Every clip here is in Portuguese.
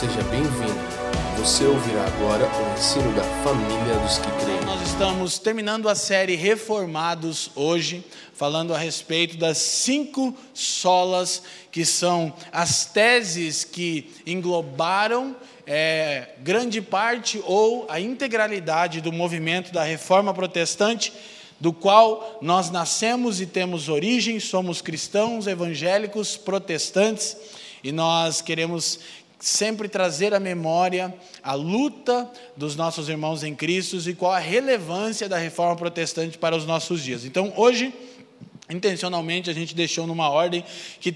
Seja bem-vindo. Você ouvirá agora o ensino da família dos que creem. Nós estamos terminando a série Reformados hoje, falando a respeito das cinco solas, que são as teses que englobaram é, grande parte ou a integralidade do movimento da reforma protestante, do qual nós nascemos e temos origem, somos cristãos, evangélicos, protestantes, e nós queremos sempre trazer à memória a luta dos nossos irmãos em Cristo e qual a relevância da reforma protestante para os nossos dias. Então, hoje, intencionalmente, a gente deixou numa ordem que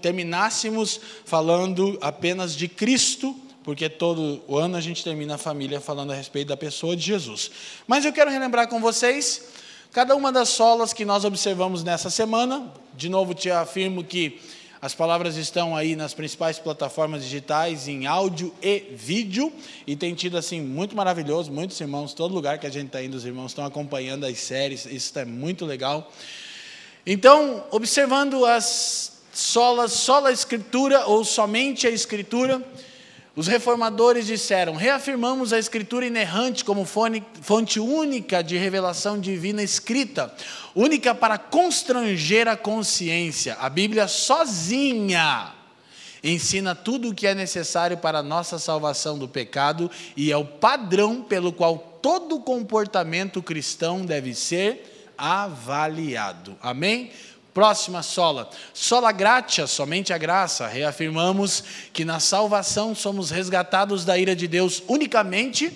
terminássemos falando apenas de Cristo, porque todo o ano a gente termina a família falando a respeito da pessoa de Jesus. Mas eu quero relembrar com vocês cada uma das solas que nós observamos nessa semana. De novo, te afirmo que as palavras estão aí nas principais plataformas digitais, em áudio e vídeo, e tem tido assim muito maravilhoso, muitos irmãos, todo lugar que a gente está indo, os irmãos estão acompanhando as séries, isso é muito legal. Então, observando as solas, sola escritura ou somente a escritura, os reformadores disseram: reafirmamos a Escritura inerrante como fonte única de revelação divina escrita, única para constranger a consciência. A Bíblia sozinha ensina tudo o que é necessário para a nossa salvação do pecado e é o padrão pelo qual todo comportamento cristão deve ser avaliado. Amém? Próxima sola. Sola gratia, somente a graça. Reafirmamos que na salvação somos resgatados da ira de Deus unicamente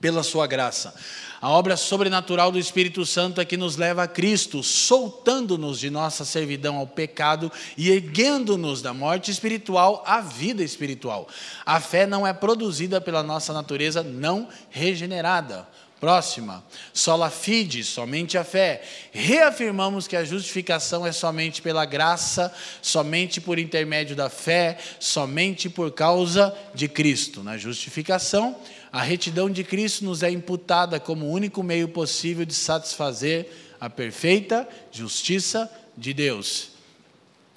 pela sua graça. A obra sobrenatural do Espírito Santo é que nos leva a Cristo, soltando-nos de nossa servidão ao pecado e erguendo-nos da morte espiritual à vida espiritual. A fé não é produzida pela nossa natureza não regenerada. Próxima, sola fide, somente a fé. Reafirmamos que a justificação é somente pela graça, somente por intermédio da fé, somente por causa de Cristo. Na justificação, a retidão de Cristo nos é imputada como o único meio possível de satisfazer a perfeita justiça de Deus.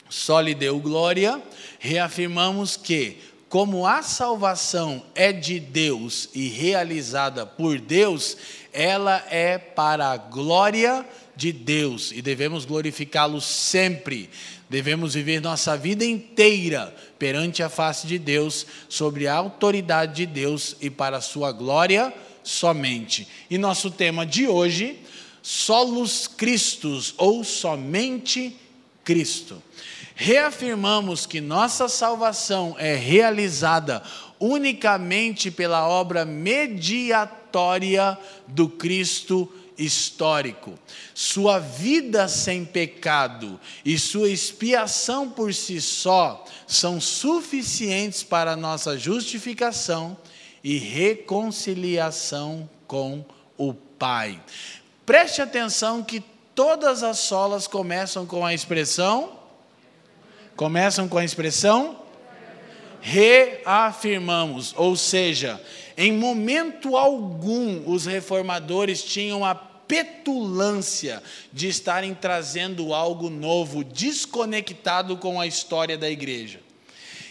Só lhe deu glória, reafirmamos que como a salvação é de Deus e realizada por Deus, ela é para a glória de Deus e devemos glorificá-lo sempre. Devemos viver nossa vida inteira perante a face de Deus, sobre a autoridade de Deus e para a sua glória somente. E nosso tema de hoje, solos Cristos ou somente Cristo reafirmamos que nossa salvação é realizada unicamente pela obra mediatória do Cristo histórico. Sua vida sem pecado e sua expiação por si só são suficientes para nossa justificação e reconciliação com o Pai. Preste atenção que todas as solas começam com a expressão começam com a expressão reafirmamos, ou seja, em momento algum os reformadores tinham a petulância de estarem trazendo algo novo, desconectado com a história da igreja.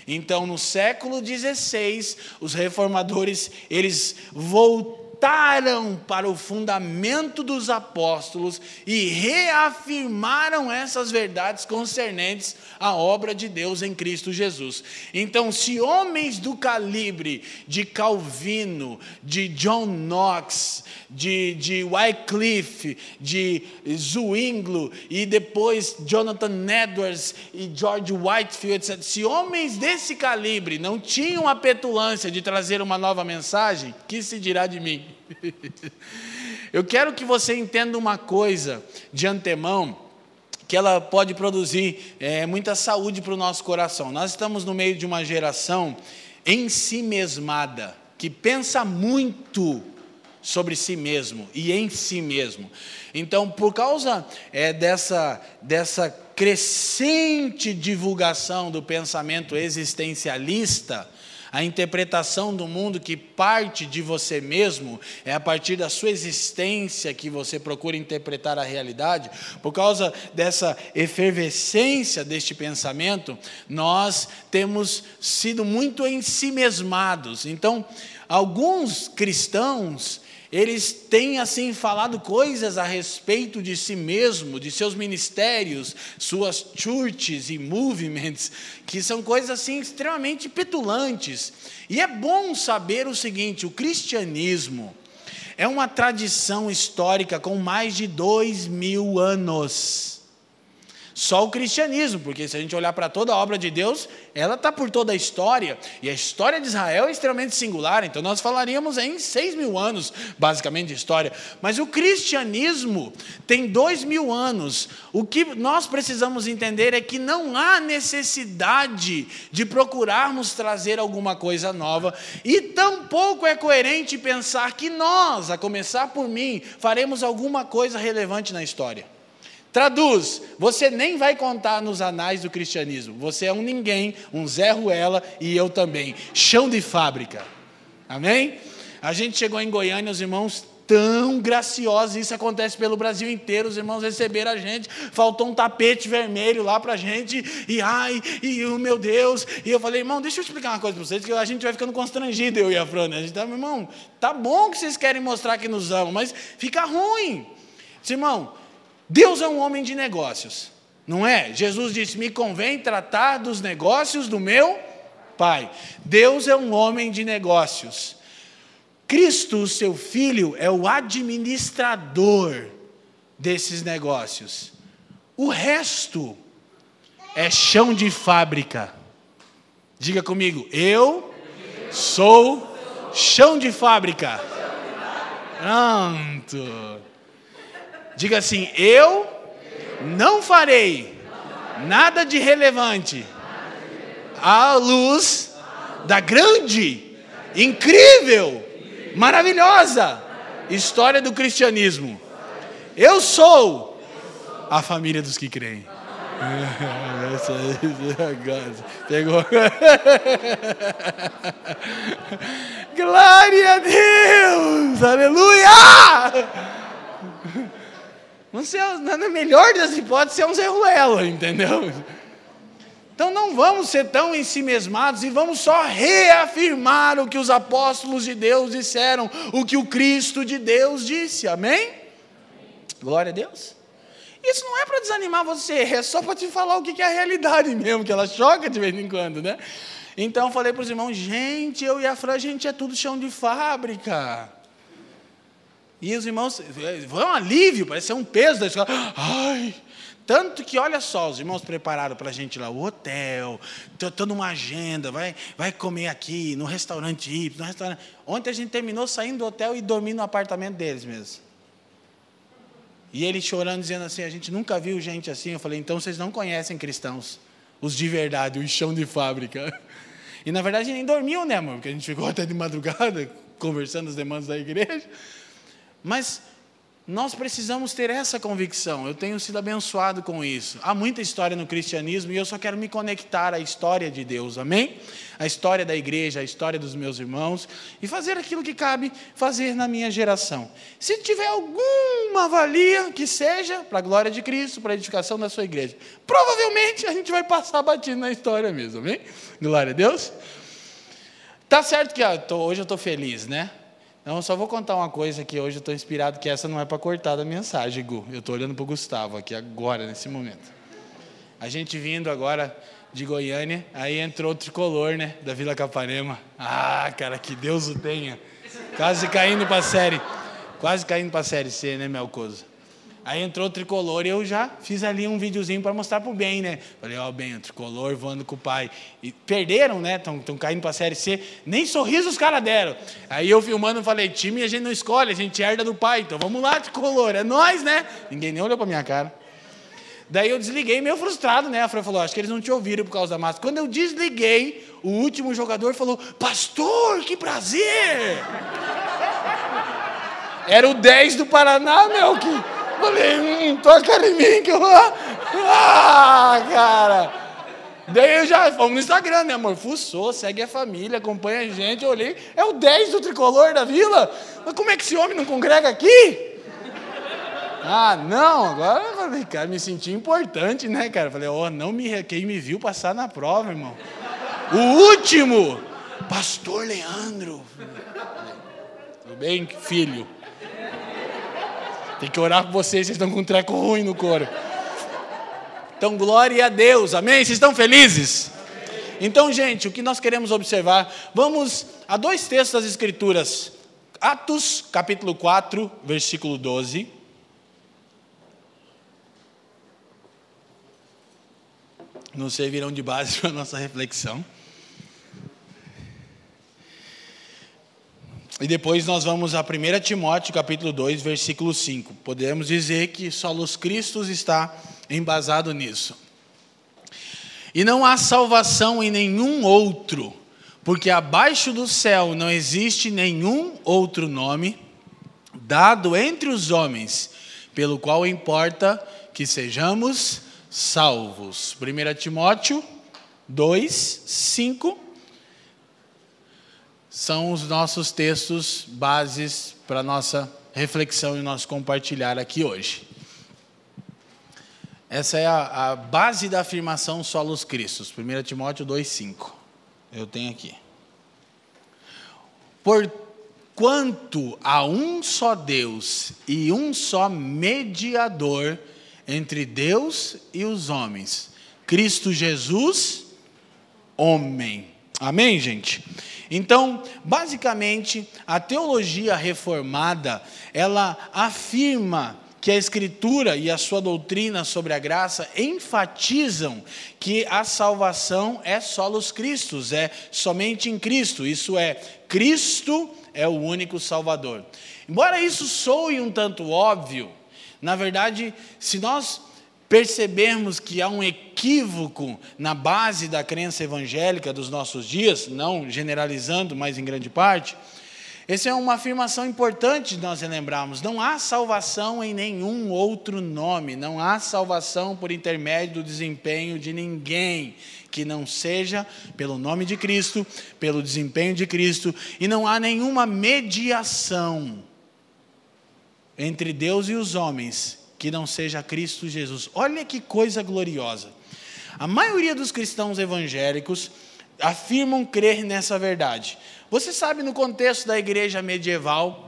Então, no século XVI, os reformadores eles voltaram para o fundamento dos apóstolos e reafirmaram essas verdades concernentes à obra de Deus em Cristo Jesus. Então, se homens do calibre de Calvino, de John Knox, de, de Wycliffe, de Zwingli e depois Jonathan Edwards e George Whitefield, etc., se homens desse calibre não tinham a petulância de trazer uma nova mensagem, que se dirá de mim? Eu quero que você entenda uma coisa de antemão, que ela pode produzir é, muita saúde para o nosso coração. Nós estamos no meio de uma geração em si mesmada, que pensa muito sobre si mesmo e em si mesmo. Então, por causa é, dessa, dessa crescente divulgação do pensamento existencialista, a interpretação do mundo que parte de você mesmo, é a partir da sua existência que você procura interpretar a realidade, por causa dessa efervescência deste pensamento, nós temos sido muito ensimesmados. Então, alguns cristãos, eles têm assim falado coisas a respeito de si mesmo, de seus ministérios, suas churches e moviments, que são coisas assim extremamente petulantes. E é bom saber o seguinte: o cristianismo é uma tradição histórica com mais de dois mil anos. Só o cristianismo, porque se a gente olhar para toda a obra de Deus, ela está por toda a história, e a história de Israel é extremamente singular, então nós falaríamos em seis mil anos, basicamente, de história. Mas o cristianismo tem dois mil anos. O que nós precisamos entender é que não há necessidade de procurarmos trazer alguma coisa nova, e tampouco é coerente pensar que nós, a começar por mim, faremos alguma coisa relevante na história. Traduz, você nem vai contar nos anais do cristianismo. Você é um ninguém, um Zé Ruela e eu também. Chão de fábrica. Amém? A gente chegou em Goiânia, os irmãos tão graciosos, isso acontece pelo Brasil inteiro, os irmãos receberam a gente, faltou um tapete vermelho lá para a gente, e ai, e o oh, meu Deus, e eu falei, irmão, deixa eu explicar uma coisa para vocês, que a gente vai ficando constrangido, eu e a Fran, né? a gente tá, irmão, tá bom que vocês querem mostrar que nos amam, mas fica ruim, irmão, Deus é um homem de negócios, não é? Jesus disse: Me convém tratar dos negócios do meu Pai. Deus é um homem de negócios. Cristo, seu filho, é o administrador desses negócios. O resto é chão de fábrica. Diga comigo, eu sou chão de fábrica. Pronto. Diga assim: Eu não farei nada de relevante à luz da grande, incrível, maravilhosa história do cristianismo. Eu sou a família dos que creem. Pegou. Glória a Deus! Aleluia! Você, na melhor das hipóteses, é um Zé Ruelo, entendeu? Então não vamos ser tão ensimesmados e vamos só reafirmar o que os apóstolos de Deus disseram, o que o Cristo de Deus disse, amém? Glória a Deus. Isso não é para desanimar você, é só para te falar o que é a realidade mesmo, que ela choca de vez em quando, né? Então eu falei para os irmãos, gente, eu e a Fran, a gente é tudo chão de fábrica. E os irmãos, foi um alívio, parecia um peso da escola. Ai, tanto que, olha só, os irmãos prepararam para a gente lá o hotel, toda uma agenda, vai, vai comer aqui, no restaurante Y, no restaurante. Ontem a gente terminou saindo do hotel e dormindo no apartamento deles mesmo. E ele chorando, dizendo assim: a gente nunca viu gente assim. Eu falei: então vocês não conhecem cristãos, os de verdade, os chão de fábrica. E na verdade nem dormiu, né, amor? Porque a gente ficou até de madrugada conversando as demandas da igreja. Mas nós precisamos ter essa convicção. Eu tenho sido abençoado com isso. Há muita história no cristianismo e eu só quero me conectar à história de Deus, amém? A história da igreja, a história dos meus irmãos e fazer aquilo que cabe fazer na minha geração. Se tiver alguma valia que seja para a glória de Cristo, para a edificação da sua igreja, provavelmente a gente vai passar batido na história mesmo, amém? Glória a Deus. Tá certo que ó, tô, hoje eu estou feliz, né? Então, só vou contar uma coisa que hoje eu estou inspirado, que essa não é para cortar da mensagem, Gu. Eu estou olhando para o Gustavo aqui agora, nesse momento. A gente vindo agora de Goiânia, aí entrou o tricolor, né, da Vila Capanema. Ah, cara, que Deus o tenha. Quase caindo para a série, quase caindo para a série C, né, Melcoso? Aí entrou o tricolor e eu já fiz ali um videozinho para mostrar pro bem, né? Falei, ó, oh, bem, o tricolor voando com o pai. E perderam, né? Estão caindo para a Série C. Nem sorriso os caras deram. Aí eu filmando, falei, time a gente não escolhe, a gente herda do pai. Então vamos lá, tricolor, é nós, né? Ninguém nem olhou para minha cara. Daí eu desliguei, meio frustrado, né? A Fran falou, acho que eles não te ouviram por causa da máscara. Quando eu desliguei, o último jogador falou, pastor, que prazer! Era o 10 do Paraná, meu, que Falei, hum, toca em mim que eu vou. Ah, cara! Daí eu já fomos no Instagram, né, amor? Fuçou, segue a família, acompanha a gente. Eu olhei, é o 10 do tricolor da vila. Mas como é que esse homem não congrega aqui? Ah, não, agora eu falei, cara, me senti importante, né, cara? Falei, ó, oh, não me. Quem me viu passar na prova, irmão? O último, Pastor Leandro. Tudo bem, filho? Tem que orar por vocês, vocês estão com um treco ruim no couro. Então, glória a Deus, amém? Vocês estão felizes? Então, gente, o que nós queremos observar, vamos a dois textos das Escrituras. Atos, capítulo 4, versículo 12. Nos servirão de base para a nossa reflexão. E depois nós vamos a 1 Timóteo, capítulo 2, versículo 5. Podemos dizer que solos Cristo está embasado nisso. E não há salvação em nenhum outro, porque abaixo do céu não existe nenhum outro nome dado entre os homens, pelo qual importa que sejamos salvos. 1 Timóteo 2, 5 são os nossos textos bases para nossa reflexão e nosso compartilhar aqui hoje. Essa é a, a base da afirmação solos Cristos, 1 Timóteo 2,5. Eu tenho aqui. Por quanto há um só Deus e um só mediador entre Deus e os homens, Cristo Jesus, homem. Amém, gente? Então, basicamente, a teologia reformada, ela afirma que a Escritura e a sua doutrina sobre a graça enfatizam que a salvação é solos Cristos, é somente em Cristo, isso é, Cristo é o único Salvador. Embora isso soe um tanto óbvio, na verdade, se nós percebermos que há um equívoco na base da crença evangélica dos nossos dias, não generalizando, mas em grande parte, essa é uma afirmação importante de nós relembrarmos. Não há salvação em nenhum outro nome, não há salvação por intermédio do desempenho de ninguém que não seja pelo nome de Cristo, pelo desempenho de Cristo, e não há nenhuma mediação entre Deus e os homens que não seja Cristo Jesus. Olha que coisa gloriosa. A maioria dos cristãos evangélicos afirmam crer nessa verdade. Você sabe, no contexto da igreja medieval,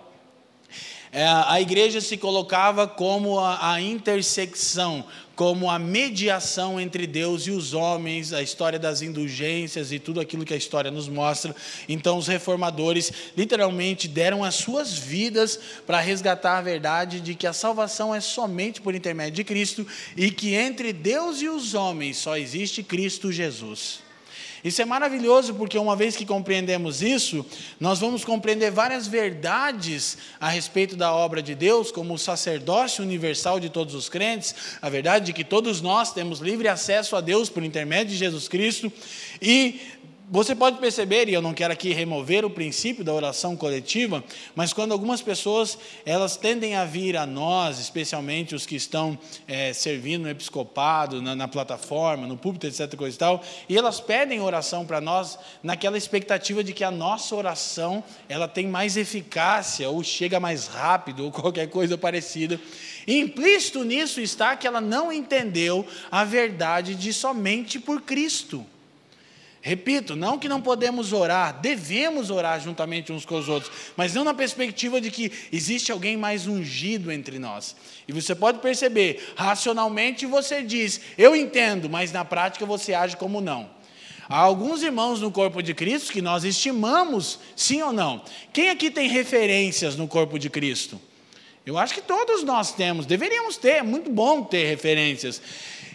a igreja se colocava como a, a, intersecção, como a mediação entre Deus e os homens, a história das indulgências e tudo aquilo que a história nos mostra. Então, os reformadores literalmente deram as suas vidas para resgatar a verdade de que a salvação é somente por intermédio de Cristo e que entre Deus e os homens só existe Cristo Jesus. Isso é maravilhoso porque, uma vez que compreendemos isso, nós vamos compreender várias verdades a respeito da obra de Deus, como o sacerdócio universal de todos os crentes, a verdade de que todos nós temos livre acesso a Deus por intermédio de Jesus Cristo, e você pode perceber, e eu não quero aqui remover o princípio da oração coletiva, mas quando algumas pessoas elas tendem a vir a nós, especialmente os que estão é, servindo no episcopado, na, na, plataforma, no púlpito, etc. Coisa e, tal, e elas pedem oração para nós naquela expectativa de que a nossa oração ela tem mais eficácia, ou chega mais rápido, ou qualquer coisa parecida. E implícito nisso está que ela não entendeu a verdade de somente por Cristo. Repito, não que não podemos orar, devemos orar juntamente uns com os outros, mas não na perspectiva de que existe alguém mais ungido entre nós. E você pode perceber, racionalmente você diz, eu entendo, mas na prática você age como não. Há alguns irmãos no corpo de Cristo que nós estimamos, sim ou não? Quem aqui tem referências no corpo de Cristo? Eu acho que todos nós temos, deveríamos ter, é muito bom ter referências.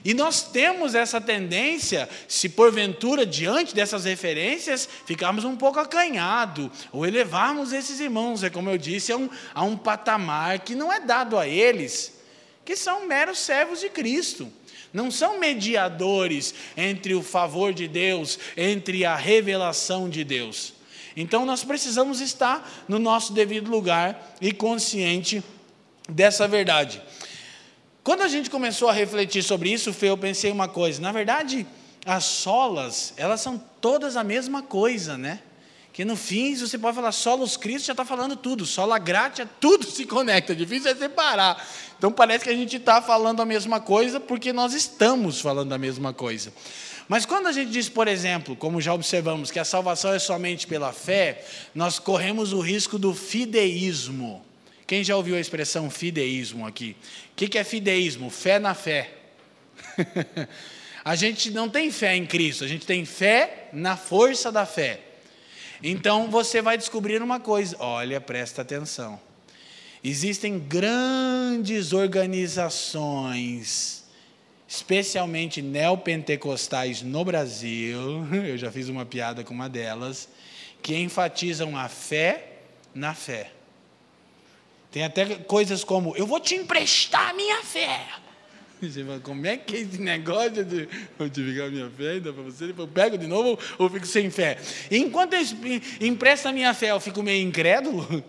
E nós temos essa tendência, se porventura, diante dessas referências, ficarmos um pouco acanhados, ou elevarmos esses irmãos, é como eu disse, a um, a um patamar que não é dado a eles, que são meros servos de Cristo. Não são mediadores entre o favor de Deus, entre a revelação de Deus. Então nós precisamos estar no nosso devido lugar e consciente dessa verdade. Quando a gente começou a refletir sobre isso, eu pensei uma coisa. Na verdade, as solas, elas são todas a mesma coisa, né? Que no fim, você pode falar solos Cristo, já está falando tudo. Sola gratia, tudo se conecta. Difícil é separar. Então parece que a gente está falando a mesma coisa porque nós estamos falando a mesma coisa. Mas quando a gente diz, por exemplo, como já observamos, que a salvação é somente pela fé, nós corremos o risco do fideísmo. Quem já ouviu a expressão fideísmo aqui? O que é fideísmo? Fé na fé. a gente não tem fé em Cristo, a gente tem fé na força da fé. Então você vai descobrir uma coisa, olha, presta atenção. Existem grandes organizações especialmente neopentecostais no Brasil, eu já fiz uma piada com uma delas, que enfatizam a fé na fé. Tem até coisas como: eu vou te emprestar a minha fé. Você fala, como é que é esse negócio de multiplicar a minha fé? Ainda para você, eu pego de novo ou fico sem fé? E enquanto eu empresto a minha fé, eu fico meio incrédulo.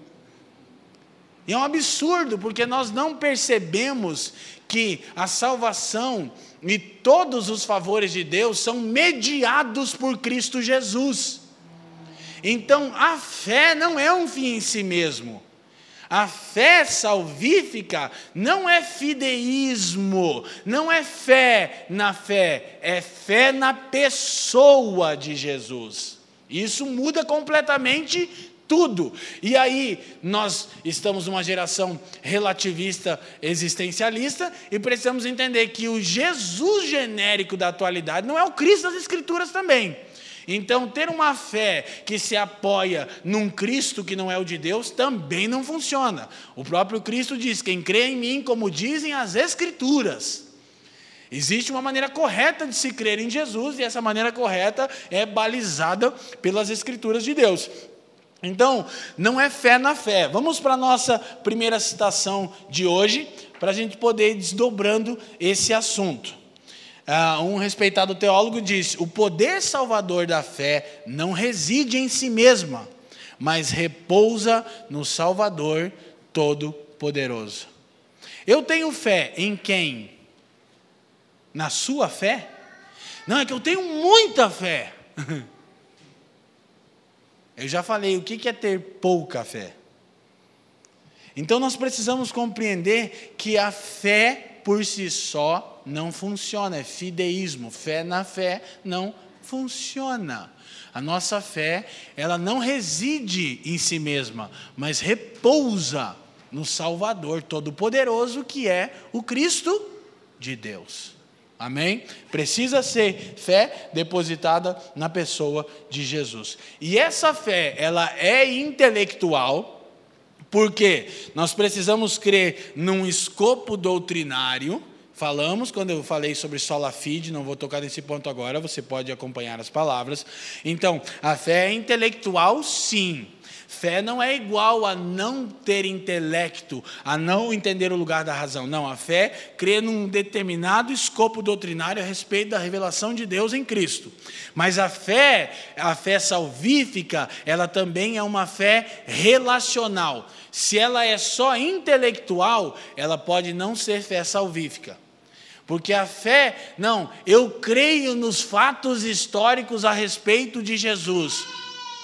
E é um absurdo, porque nós não percebemos que a salvação e todos os favores de Deus são mediados por Cristo Jesus. Então, a fé não é um fim em si mesmo. A fé salvífica não é fideísmo, não é fé na fé, é fé na pessoa de Jesus. Isso muda completamente tudo. E aí, nós estamos numa geração relativista existencialista e precisamos entender que o Jesus genérico da atualidade não é o Cristo das Escrituras também. Então, ter uma fé que se apoia num Cristo que não é o de Deus também não funciona. O próprio Cristo diz: Quem crê em mim, como dizem as Escrituras. Existe uma maneira correta de se crer em Jesus, e essa maneira correta é balizada pelas Escrituras de Deus. Então, não é fé na fé. Vamos para a nossa primeira citação de hoje, para a gente poder ir desdobrando esse assunto. Uh, um respeitado teólogo disse: o poder salvador da fé não reside em si mesma, mas repousa no Salvador Todo-Poderoso. Eu tenho fé em quem? Na sua fé? Não, é que eu tenho muita fé. Eu já falei o que é ter pouca fé. Então nós precisamos compreender que a fé por si só não funciona, é fideísmo, fé na fé não funciona. A nossa fé, ela não reside em si mesma, mas repousa no Salvador Todo-Poderoso, que é o Cristo de Deus. Amém? Precisa ser fé depositada na pessoa de Jesus. E essa fé, ela é intelectual, porque nós precisamos crer num escopo doutrinário. Falamos quando eu falei sobre sola fide, não vou tocar nesse ponto agora, você pode acompanhar as palavras. Então, a fé é intelectual, sim. Fé não é igual a não ter intelecto, a não entender o lugar da razão. Não, a fé crê num determinado escopo doutrinário a respeito da revelação de Deus em Cristo. Mas a fé, a fé salvífica, ela também é uma fé relacional. Se ela é só intelectual, ela pode não ser fé salvífica. Porque a fé, não, eu creio nos fatos históricos a respeito de Jesus.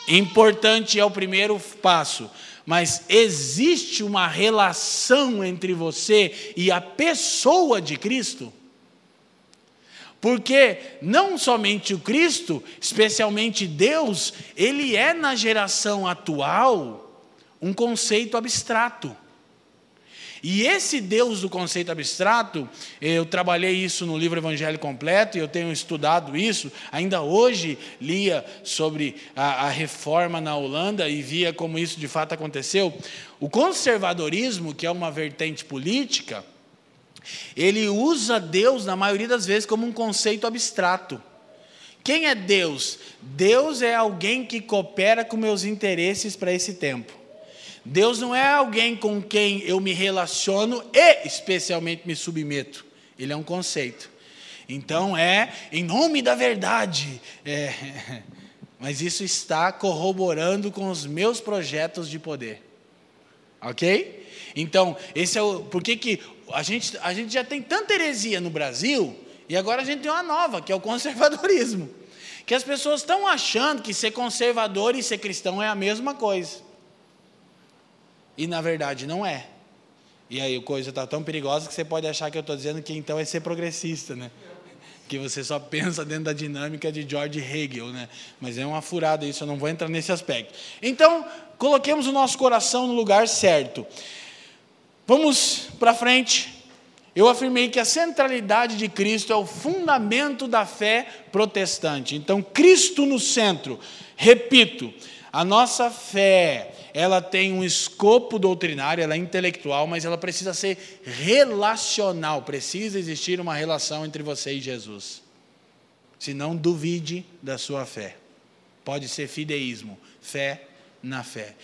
Importante é o primeiro passo, mas existe uma relação entre você e a pessoa de Cristo? Porque não somente o Cristo, especialmente Deus, ele é na geração atual um conceito abstrato. E esse Deus do conceito abstrato, eu trabalhei isso no livro Evangelho Completo e eu tenho estudado isso. Ainda hoje lia sobre a, a reforma na Holanda e via como isso de fato aconteceu. O conservadorismo, que é uma vertente política, ele usa Deus, na maioria das vezes, como um conceito abstrato. Quem é Deus? Deus é alguém que coopera com meus interesses para esse tempo. Deus não é alguém com quem eu me relaciono e especialmente me submeto. Ele é um conceito. Então é em nome da verdade. É, mas isso está corroborando com os meus projetos de poder. Ok? Então, esse é o. Por que, que a, gente, a gente já tem tanta heresia no Brasil E agora a gente tem uma nova, que é o conservadorismo. Que as pessoas estão achando que ser conservador e ser cristão é a mesma coisa. E na verdade não é. E aí a coisa está tão perigosa que você pode achar que eu estou dizendo que então é ser progressista, né? Que você só pensa dentro da dinâmica de George Hegel, né? Mas é uma furada isso, eu não vou entrar nesse aspecto. Então, coloquemos o nosso coração no lugar certo. Vamos para frente. Eu afirmei que a centralidade de Cristo é o fundamento da fé protestante. Então, Cristo no centro. Repito, a nossa fé, ela tem um escopo doutrinário, ela é intelectual, mas ela precisa ser relacional, precisa existir uma relação entre você e Jesus. Se não duvide da sua fé. Pode ser fideísmo, fé na fé.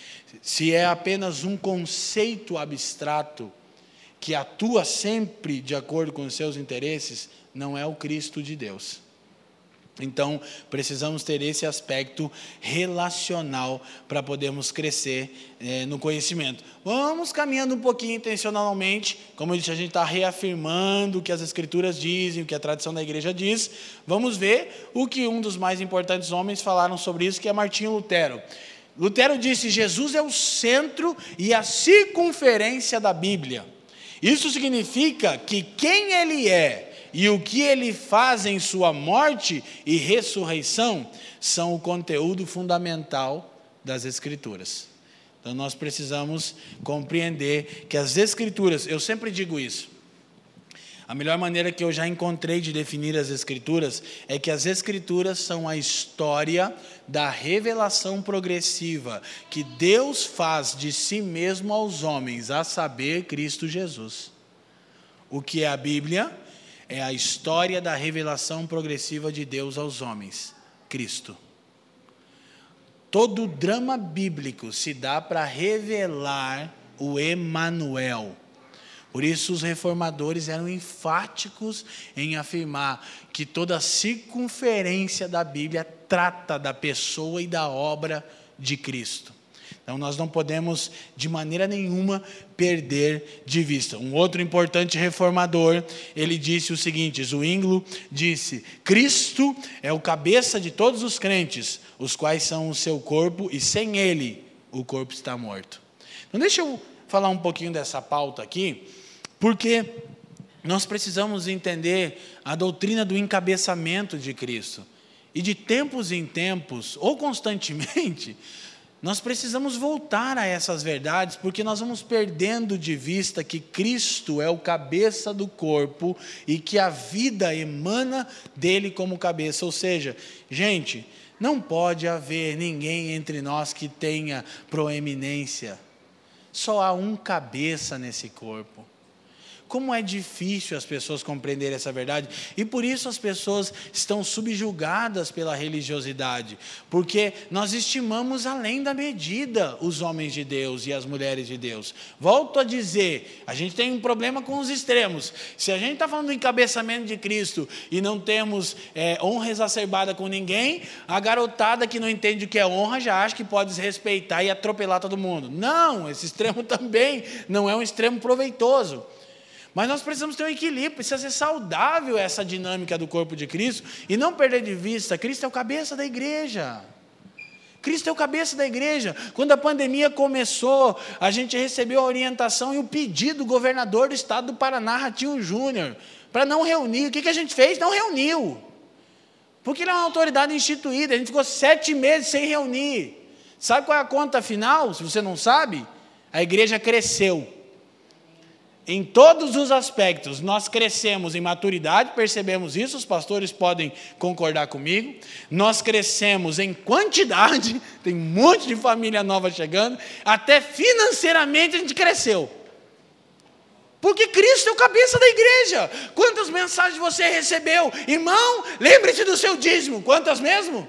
Se é apenas um conceito abstrato que atua sempre de acordo com os seus interesses, não é o Cristo de Deus. Então, precisamos ter esse aspecto relacional para podermos crescer é, no conhecimento. Vamos caminhando um pouquinho intencionalmente, como eu disse, a gente está reafirmando o que as Escrituras dizem, o que a tradição da igreja diz. Vamos ver o que um dos mais importantes homens falaram sobre isso, que é Martinho Lutero. Lutero disse: Jesus é o centro e a circunferência da Bíblia. Isso significa que quem ele é e o que ele faz em sua morte e ressurreição são o conteúdo fundamental das Escrituras. Então nós precisamos compreender que as Escrituras, eu sempre digo isso, a melhor maneira que eu já encontrei de definir as Escrituras é que as Escrituras são a história da revelação progressiva que Deus faz de si mesmo aos homens, a saber, Cristo Jesus. O que é a Bíblia? É a história da revelação progressiva de Deus aos homens, Cristo. Todo o drama bíblico se dá para revelar o Emanuel por isso, os reformadores eram enfáticos em afirmar que toda a circunferência da Bíblia trata da pessoa e da obra de Cristo. Então, nós não podemos, de maneira nenhuma, perder de vista. Um outro importante reformador, ele disse o seguinte: Zwinglo disse: Cristo é o cabeça de todos os crentes, os quais são o seu corpo, e sem ele, o corpo está morto. Então, deixa eu falar um pouquinho dessa pauta aqui, porque nós precisamos entender a doutrina do encabeçamento de Cristo. E de tempos em tempos, ou constantemente, nós precisamos voltar a essas verdades, porque nós vamos perdendo de vista que Cristo é o cabeça do corpo e que a vida emana dele como cabeça. Ou seja, gente, não pode haver ninguém entre nós que tenha proeminência. Só há um cabeça nesse corpo. Como é difícil as pessoas compreenderem essa verdade, e por isso as pessoas estão subjugadas pela religiosidade, porque nós estimamos além da medida os homens de Deus e as mulheres de Deus. Volto a dizer, a gente tem um problema com os extremos. Se a gente está falando do encabeçamento de Cristo e não temos é, honra exacerbada com ninguém, a garotada que não entende o que é honra já acha que pode desrespeitar e atropelar todo mundo. Não, esse extremo também não é um extremo proveitoso. Mas nós precisamos ter um equilíbrio, precisa ser saudável essa dinâmica do corpo de Cristo e não perder de vista: Cristo é o cabeça da igreja. Cristo é o cabeça da igreja. Quando a pandemia começou, a gente recebeu a orientação e o pedido do governador do estado do Paraná, Ratinho Júnior, para não reunir. O que, a gente fez? Não reuniu. Porque ele é uma autoridade instituída, a gente ficou sete meses sem reunir. Sabe qual é a conta final? Se você não sabe, a igreja cresceu em todos os aspectos, nós crescemos em maturidade, percebemos isso, os pastores podem concordar comigo. Nós crescemos em quantidade, tem um monte de família nova chegando, até financeiramente a gente cresceu. Porque Cristo é o cabeça da igreja. Quantas mensagens você recebeu? Irmão, lembre-se do seu dízimo. Quantas mesmo?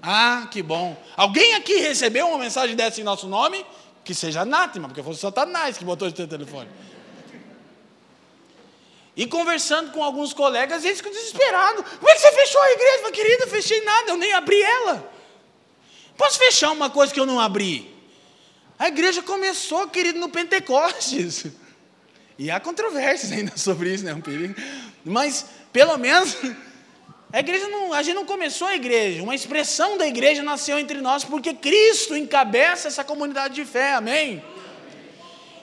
Ah, que bom. Alguém aqui recebeu uma mensagem dessa em nosso nome? Que seja anátema, porque foi Satanás que botou esse telefone. E conversando com alguns colegas, eles ficam desesperados. Como é que você fechou a igreja? Falei, querida, fechei nada, eu nem abri ela. Posso fechar uma coisa que eu não abri? A igreja começou, querido, no Pentecostes. E há controvérsias ainda sobre isso, né? Um perigo. Mas, pelo menos, a igreja não, a gente não começou a igreja, uma expressão da igreja nasceu entre nós porque Cristo encabeça essa comunidade de fé, amém?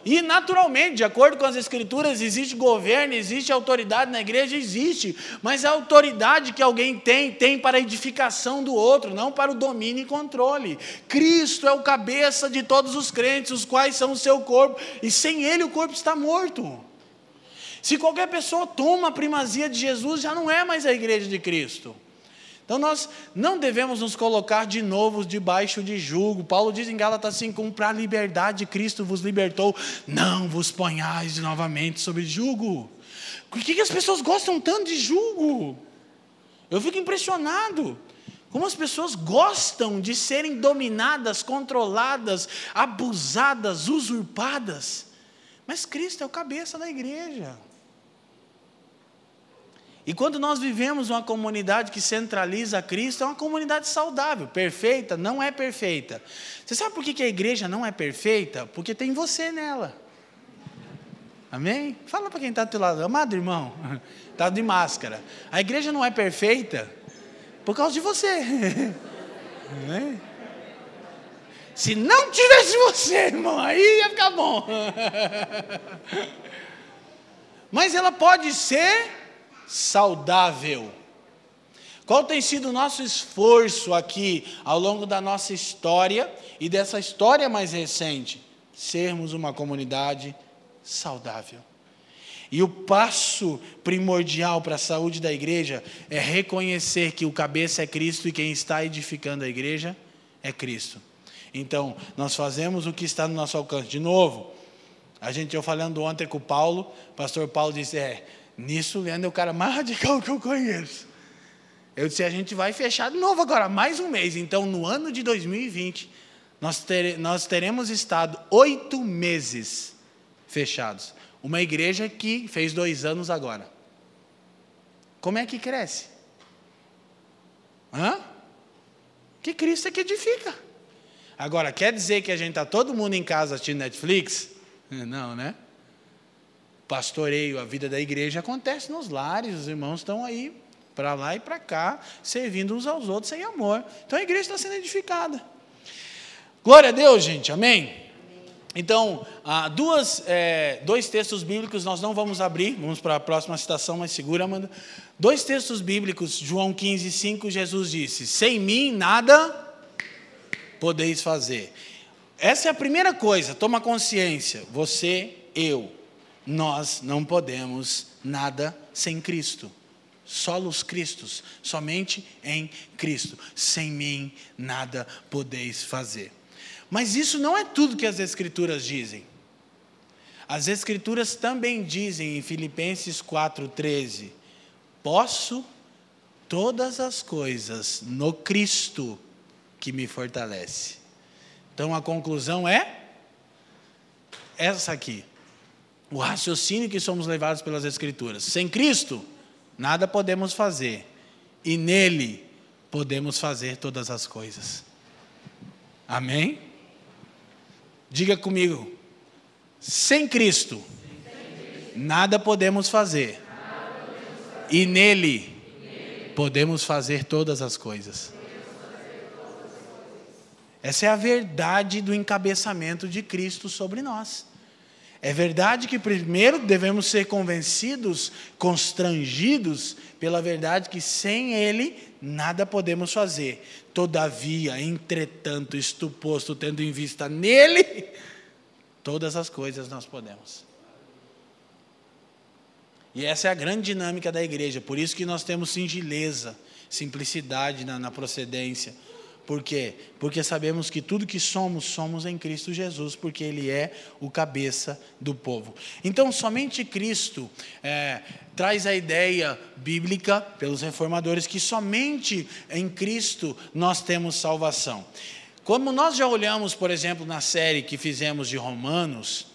E naturalmente, de acordo com as escrituras, existe governo, existe autoridade na igreja, existe, mas a autoridade que alguém tem, tem para a edificação do outro, não para o domínio e controle. Cristo é o cabeça de todos os crentes, os quais são o seu corpo, e sem ele o corpo está morto. Se qualquer pessoa toma a primazia de Jesus, já não é mais a igreja de Cristo. Então nós não devemos nos colocar de novo debaixo de julgo. Paulo diz em Gálatas 5:1 para a liberdade Cristo vos libertou, não vos ponhais novamente sobre julgo. Por que, que as pessoas gostam tanto de julgo? Eu fico impressionado. Como as pessoas gostam de serem dominadas, controladas, abusadas, usurpadas. Mas Cristo é o cabeça da igreja. E quando nós vivemos uma comunidade que centraliza Cristo, é uma comunidade saudável, perfeita, não é perfeita. Você sabe por que a igreja não é perfeita? Porque tem você nela. Amém? Fala para quem está do teu lado, amado irmão, está de máscara. A igreja não é perfeita por causa de você. Se não tivesse você, irmão, aí ia ficar bom. Mas ela pode ser saudável. Qual tem sido o nosso esforço aqui ao longo da nossa história e dessa história mais recente? Sermos uma comunidade saudável. E o passo primordial para a saúde da igreja é reconhecer que o cabeça é Cristo e quem está edificando a igreja é Cristo. Então, nós fazemos o que está no nosso alcance. De novo, a gente, eu falando ontem com o Paulo, o pastor Paulo disse: é, Nisso, o Leandro é o cara mais radical que eu conheço. Eu disse: a gente vai fechar de novo agora, mais um mês. Então, no ano de 2020, nós, nós teremos estado oito meses fechados. Uma igreja que fez dois anos agora. Como é que cresce? Hã? Que Cristo é que edifica. Agora, quer dizer que a gente está todo mundo em casa assistindo Netflix? Não, né? Pastoreio, a vida da igreja acontece nos lares, os irmãos estão aí para lá e para cá, servindo uns aos outros em amor. Então a igreja está sendo edificada. Glória a Deus, gente, amém? Então, duas, é, dois textos bíblicos nós não vamos abrir, vamos para a próxima citação, mas segura, Amanda. Dois textos bíblicos, João 15, 5, Jesus disse: Sem mim nada podeis fazer. Essa é a primeira coisa, toma consciência, você, eu, nós não podemos nada sem Cristo. Solos Cristos, somente em Cristo. Sem mim nada podeis fazer. Mas isso não é tudo que as Escrituras dizem. As Escrituras também dizem em Filipenses 4,13: Posso todas as coisas no Cristo que me fortalece. Então a conclusão é essa aqui o raciocínio que somos levados pelas Escrituras. Sem Cristo, nada podemos fazer, e nele podemos fazer todas as coisas. Amém? Diga comigo, sem Cristo, nada podemos fazer, e nele podemos fazer todas as coisas. Essa é a verdade do encabeçamento de Cristo sobre nós. É verdade que primeiro devemos ser convencidos, constrangidos pela verdade que sem Ele nada podemos fazer. Todavia, entretanto, isto posto, tendo em vista nele, todas as coisas nós podemos. E essa é a grande dinâmica da igreja, por isso que nós temos singeleza, simplicidade na, na procedência por quê? Porque sabemos que tudo que somos, somos em Cristo Jesus, porque Ele é o cabeça do povo. Então, somente Cristo é, traz a ideia bíblica, pelos reformadores, que somente em Cristo nós temos salvação. Como nós já olhamos, por exemplo, na série que fizemos de Romanos,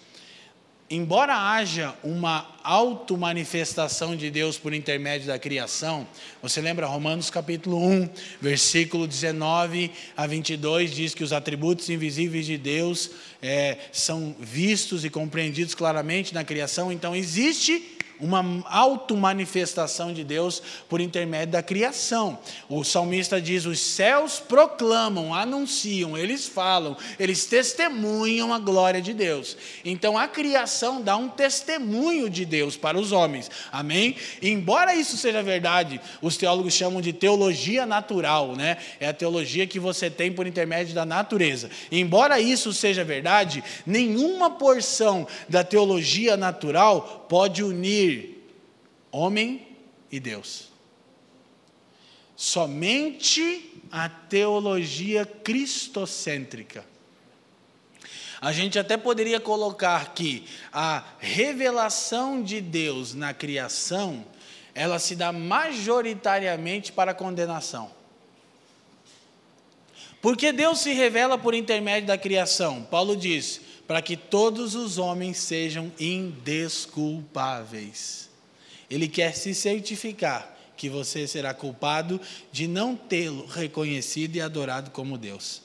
embora haja uma auto-manifestação de Deus por intermédio da criação, você lembra Romanos capítulo 1, versículo 19 a 22, diz que os atributos invisíveis de Deus é, são vistos e compreendidos claramente na criação, então existe uma auto-manifestação de Deus por intermédio da criação. O salmista diz: os céus proclamam, anunciam, eles falam, eles testemunham a glória de Deus. Então a criação dá um testemunho de Deus para os homens. Amém? E, embora isso seja verdade, os teólogos chamam de teologia natural, né? É a teologia que você tem por intermédio da natureza. E, embora isso seja verdade, nenhuma porção da teologia natural pode unir homem e Deus. Somente a teologia cristocêntrica. A gente até poderia colocar que a revelação de Deus na criação, ela se dá majoritariamente para a condenação. Porque Deus se revela por intermédio da criação. Paulo diz: para que todos os homens sejam indesculpáveis. Ele quer se certificar que você será culpado de não tê-lo reconhecido e adorado como Deus.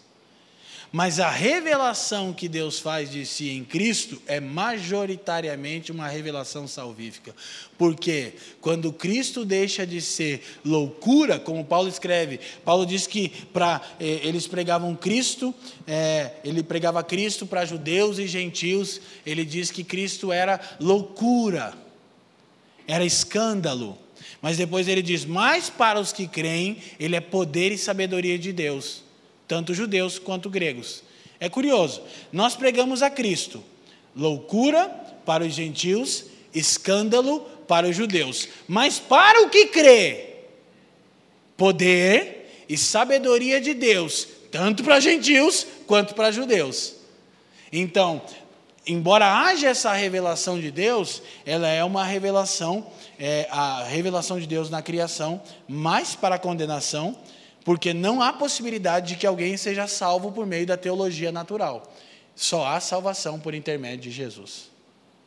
Mas a revelação que Deus faz de si em Cristo é majoritariamente uma revelação salvífica. Porque quando Cristo deixa de ser loucura, como Paulo escreve, Paulo diz que para eh, eles pregavam Cristo, eh, ele pregava Cristo para judeus e gentios, ele diz que Cristo era loucura, era escândalo. Mas depois ele diz: Mas para os que creem, ele é poder e sabedoria de Deus tanto judeus quanto gregos. É curioso, nós pregamos a Cristo, loucura para os gentios, escândalo para os judeus, mas para o que crê, poder e sabedoria de Deus, tanto para gentios quanto para judeus. Então, embora haja essa revelação de Deus, ela é uma revelação, é, a revelação de Deus na criação, mais para a condenação, porque não há possibilidade de que alguém seja salvo por meio da teologia natural. Só há salvação por intermédio de Jesus.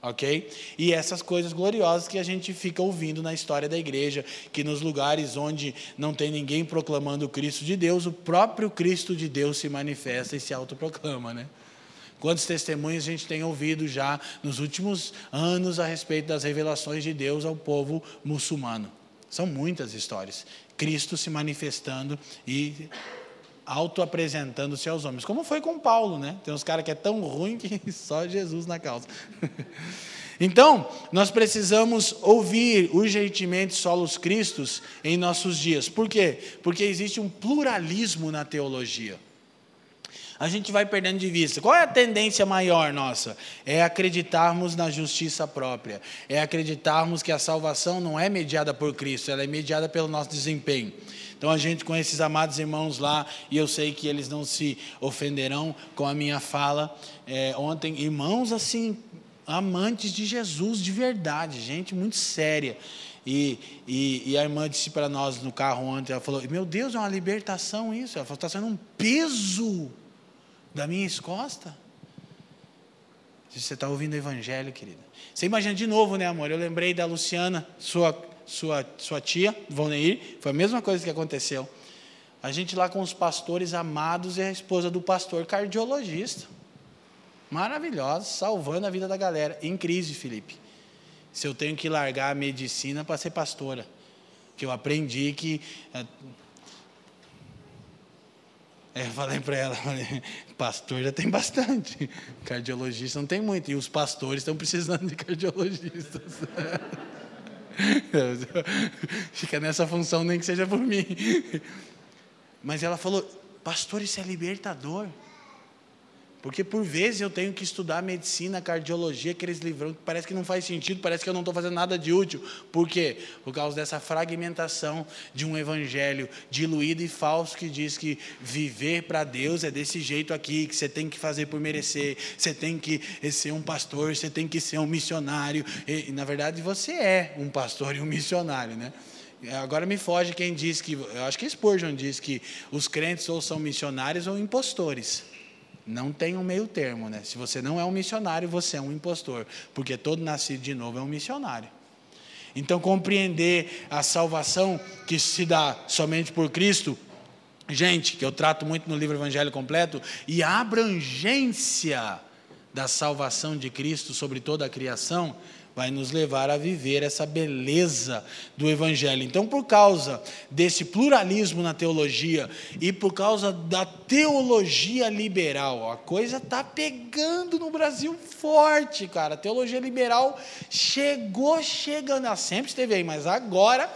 Ok? E essas coisas gloriosas que a gente fica ouvindo na história da igreja, que nos lugares onde não tem ninguém proclamando o Cristo de Deus, o próprio Cristo de Deus se manifesta e se autoproclama, né? Quantos testemunhos a gente tem ouvido já nos últimos anos a respeito das revelações de Deus ao povo muçulmano? São muitas histórias. Cristo se manifestando e auto-apresentando-se aos homens. Como foi com Paulo, né? Tem uns caras que é tão ruim que só Jesus na causa. Então, nós precisamos ouvir urgentemente solos Cristos em nossos dias. Por quê? Porque existe um pluralismo na teologia a gente vai perdendo de vista. Qual é a tendência maior nossa? É acreditarmos na justiça própria. É acreditarmos que a salvação não é mediada por Cristo, ela é mediada pelo nosso desempenho. Então a gente com esses amados irmãos lá, e eu sei que eles não se ofenderão com a minha fala é, ontem, irmãos assim, amantes de Jesus de verdade, gente muito séria. E, e, e, a irmã disse para nós no carro ontem, ela falou, meu Deus, é uma libertação isso. Ela falou, está sendo um peso da minha escosta. Você está ouvindo o evangelho, querida. Você imagina de novo, né, amor? Eu lembrei da Luciana, sua, sua, sua tia, Voneir, foi a mesma coisa que aconteceu. A gente lá com os pastores amados e a esposa do pastor cardiologista. Maravilhosa, salvando a vida da galera. Em crise, Felipe. Se eu tenho que largar a medicina para ser pastora. Que eu aprendi que eh, eu falei para ela, pastor já tem bastante, cardiologista não tem muito, e os pastores estão precisando de cardiologistas. Fica nessa função, nem que seja por mim. Mas ela falou, pastor, isso é libertador. Porque por vezes eu tenho que estudar medicina, cardiologia, aqueles livrão que parece que não faz sentido, parece que eu não estou fazendo nada de útil. Por quê? Por causa dessa fragmentação de um evangelho diluído e falso que diz que viver para Deus é desse jeito aqui, que você tem que fazer por merecer, você tem que ser um pastor, você tem que ser um missionário. E, na verdade, você é um pastor e um missionário, né? Agora me foge quem diz que, eu acho que Spurgeon diz que os crentes ou são missionários ou impostores. Não tem um meio termo, né? Se você não é um missionário, você é um impostor, porque todo nascido de novo é um missionário. Então, compreender a salvação que se dá somente por Cristo, gente, que eu trato muito no livro Evangelho Completo, e a abrangência da salvação de Cristo sobre toda a criação, vai nos levar a viver essa beleza do Evangelho. Então, por causa desse pluralismo na teologia e por causa da teologia liberal, a coisa está pegando no Brasil forte, cara. A teologia liberal chegou chegando, sempre esteve aí, mas agora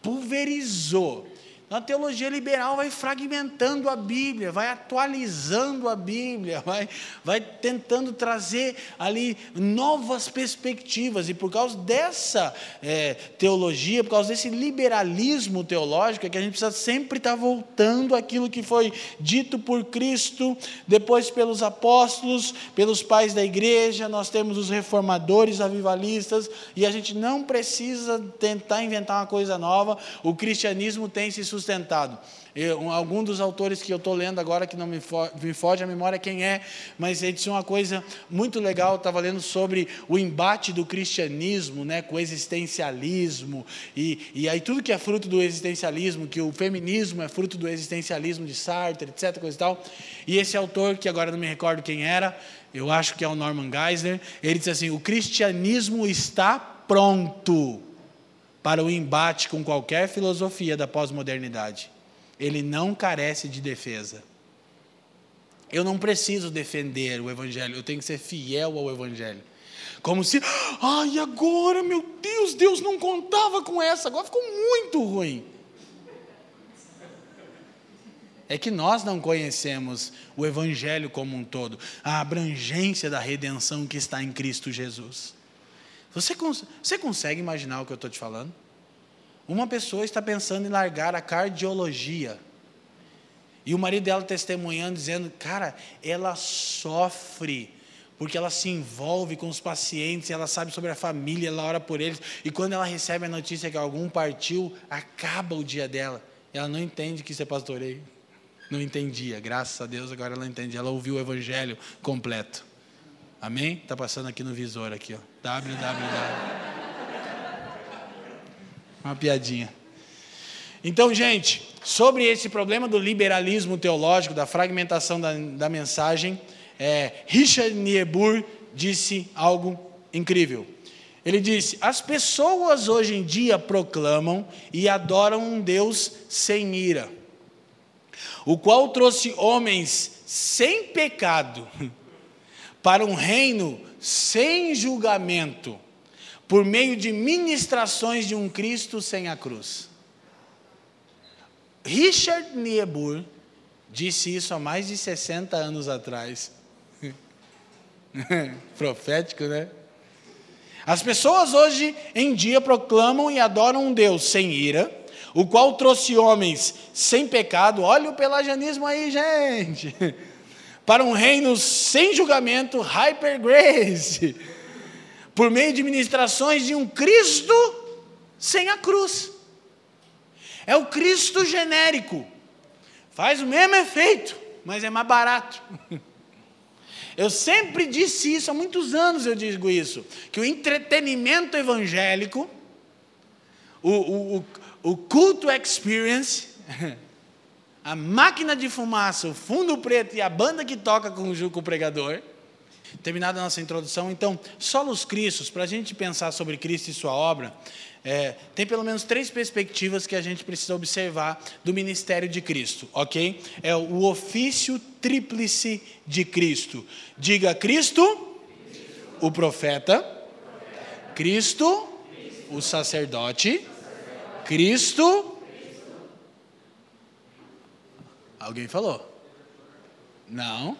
pulverizou. A teologia liberal vai fragmentando a Bíblia, vai atualizando a Bíblia, vai, vai tentando trazer ali novas perspectivas, e por causa dessa é, teologia, por causa desse liberalismo teológico, é que a gente precisa sempre estar voltando àquilo que foi dito por Cristo, depois pelos apóstolos, pelos pais da igreja, nós temos os reformadores, avivalistas, e a gente não precisa tentar inventar uma coisa nova, o cristianismo tem se sustentado. Eu, algum dos autores que eu estou lendo agora, que não me, fo me foge a memória quem é, mas ele disse uma coisa muito legal, estava lendo sobre o embate do cristianismo né, com o existencialismo, e, e aí tudo que é fruto do existencialismo, que o feminismo é fruto do existencialismo de Sartre, etc. Coisa e, tal. e esse autor, que agora não me recordo quem era, eu acho que é o Norman Geisler, ele disse assim: o cristianismo está pronto para o embate com qualquer filosofia da pós-modernidade. Ele não carece de defesa. Eu não preciso defender o Evangelho, eu tenho que ser fiel ao Evangelho. Como se, ai, agora, meu Deus, Deus não contava com essa, agora ficou muito ruim. É que nós não conhecemos o Evangelho como um todo, a abrangência da redenção que está em Cristo Jesus. Você, cons você consegue imaginar o que eu estou te falando? Uma pessoa está pensando em largar a cardiologia. E o marido dela testemunhando, dizendo: Cara, ela sofre, porque ela se envolve com os pacientes, ela sabe sobre a família, ela ora por eles. E quando ela recebe a notícia que algum partiu, acaba o dia dela. Ela não entende que isso é pastoreio. Não entendia, graças a Deus agora ela entende. Ela ouviu o evangelho completo. Amém? Está passando aqui no visor aqui, ó. Www. Uma piadinha. Então, gente, sobre esse problema do liberalismo teológico, da fragmentação da, da mensagem, é, Richard Niebuhr disse algo incrível. Ele disse: As pessoas hoje em dia proclamam e adoram um Deus sem ira, o qual trouxe homens sem pecado para um reino sem julgamento, por meio de ministrações de um Cristo sem a cruz. Richard Niebuhr disse isso há mais de 60 anos atrás. Profético, né? As pessoas hoje em dia proclamam e adoram um Deus sem ira, o qual trouxe homens sem pecado. Olha o pelagianismo aí, gente para um reino sem julgamento, hyper grace, por meio de ministrações de um Cristo sem a cruz. É o Cristo genérico. Faz o mesmo efeito, mas é mais barato. Eu sempre disse isso, há muitos anos eu digo isso, que o entretenimento evangélico, o, o, o, culto experience, a máquina de fumaça, o fundo preto e a banda que toca com o, com o pregador. Terminada a nossa introdução, então, solos Cristos, para a gente pensar sobre Cristo e sua obra, é, tem pelo menos três perspectivas que a gente precisa observar do ministério de Cristo, ok? É o ofício tríplice de Cristo. Diga Cristo, o profeta, Cristo, o sacerdote, Cristo, Alguém falou? Não.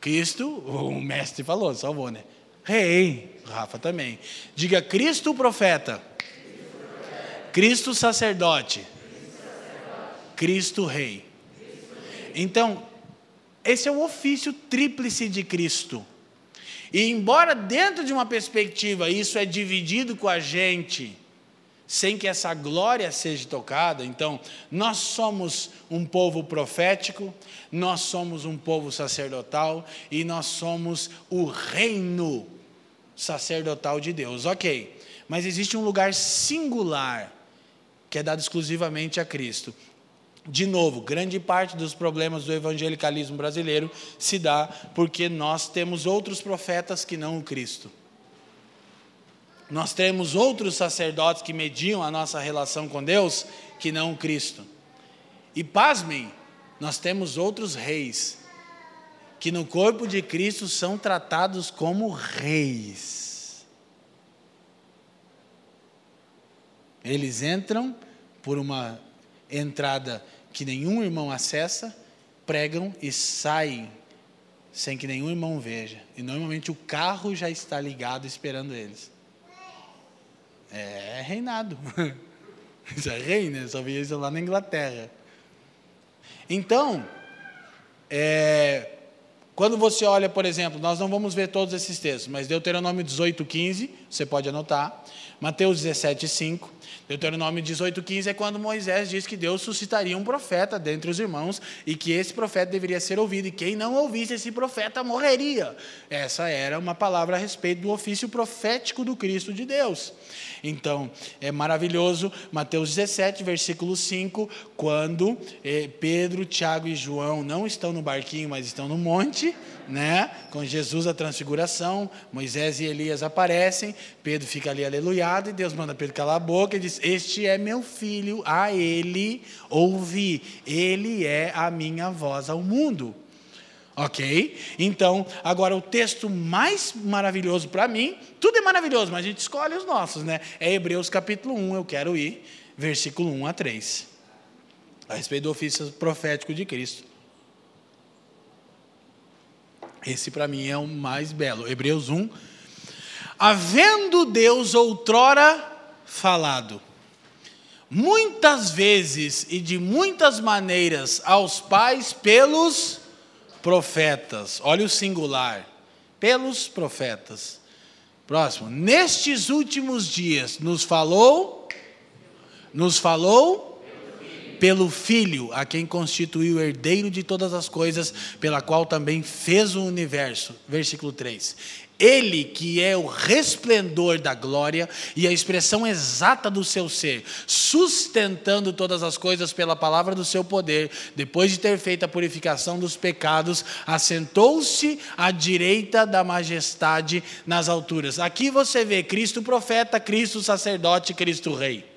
Cristo, o mestre falou, salvou, né? Rei, Rafa também. Diga Cristo profeta. Cristo sacerdote. Cristo rei. Então, esse é o ofício tríplice de Cristo. E embora dentro de uma perspectiva isso é dividido com a gente, sem que essa glória seja tocada. Então, nós somos um povo profético, nós somos um povo sacerdotal e nós somos o reino sacerdotal de Deus. Ok, mas existe um lugar singular que é dado exclusivamente a Cristo. De novo, grande parte dos problemas do evangelicalismo brasileiro se dá porque nós temos outros profetas que não o Cristo. Nós temos outros sacerdotes que mediam a nossa relação com Deus que não Cristo. E pasmem, nós temos outros reis que no corpo de Cristo são tratados como reis. Eles entram por uma entrada que nenhum irmão acessa, pregam e saem sem que nenhum irmão veja. E normalmente o carro já está ligado esperando eles. É reinado. Isso é rei, né? Só vi isso lá na Inglaterra. Então, é, quando você olha, por exemplo, nós não vamos ver todos esses textos, mas Deuteronômio 18, 15, você pode anotar. Mateus 17, 5. Deuteronômio 18, 15 é quando Moisés diz que Deus suscitaria um profeta dentre os irmãos e que esse profeta deveria ser ouvido, e quem não ouvisse esse profeta morreria. Essa era uma palavra a respeito do ofício profético do Cristo de Deus. Então, é maravilhoso, Mateus 17, versículo 5, quando eh, Pedro, Tiago e João não estão no barquinho, mas estão no monte, né? Com Jesus a transfiguração, Moisés e Elias aparecem, Pedro fica ali aleluiado e Deus manda Pedro calar a boca e diz: "Este é meu filho, a ele ouvi. Ele é a minha voz ao mundo." Ok? Então, agora o texto mais maravilhoso para mim, tudo é maravilhoso, mas a gente escolhe os nossos, né? É Hebreus capítulo 1, eu quero ir, versículo 1 a 3. A respeito do ofício profético de Cristo. Esse para mim é o mais belo. Hebreus 1. Havendo Deus outrora falado, muitas vezes e de muitas maneiras aos pais pelos profetas. Olha o singular. Pelos profetas. Próximo. Nestes últimos dias nos falou, nos falou pelo Filho, a quem constituiu herdeiro de todas as coisas, pela qual também fez o universo. Versículo 3. Ele que é o resplendor da glória e a expressão exata do seu ser, sustentando todas as coisas pela palavra do seu poder, depois de ter feito a purificação dos pecados, assentou-se à direita da majestade nas alturas. Aqui você vê Cristo profeta, Cristo sacerdote, Cristo rei.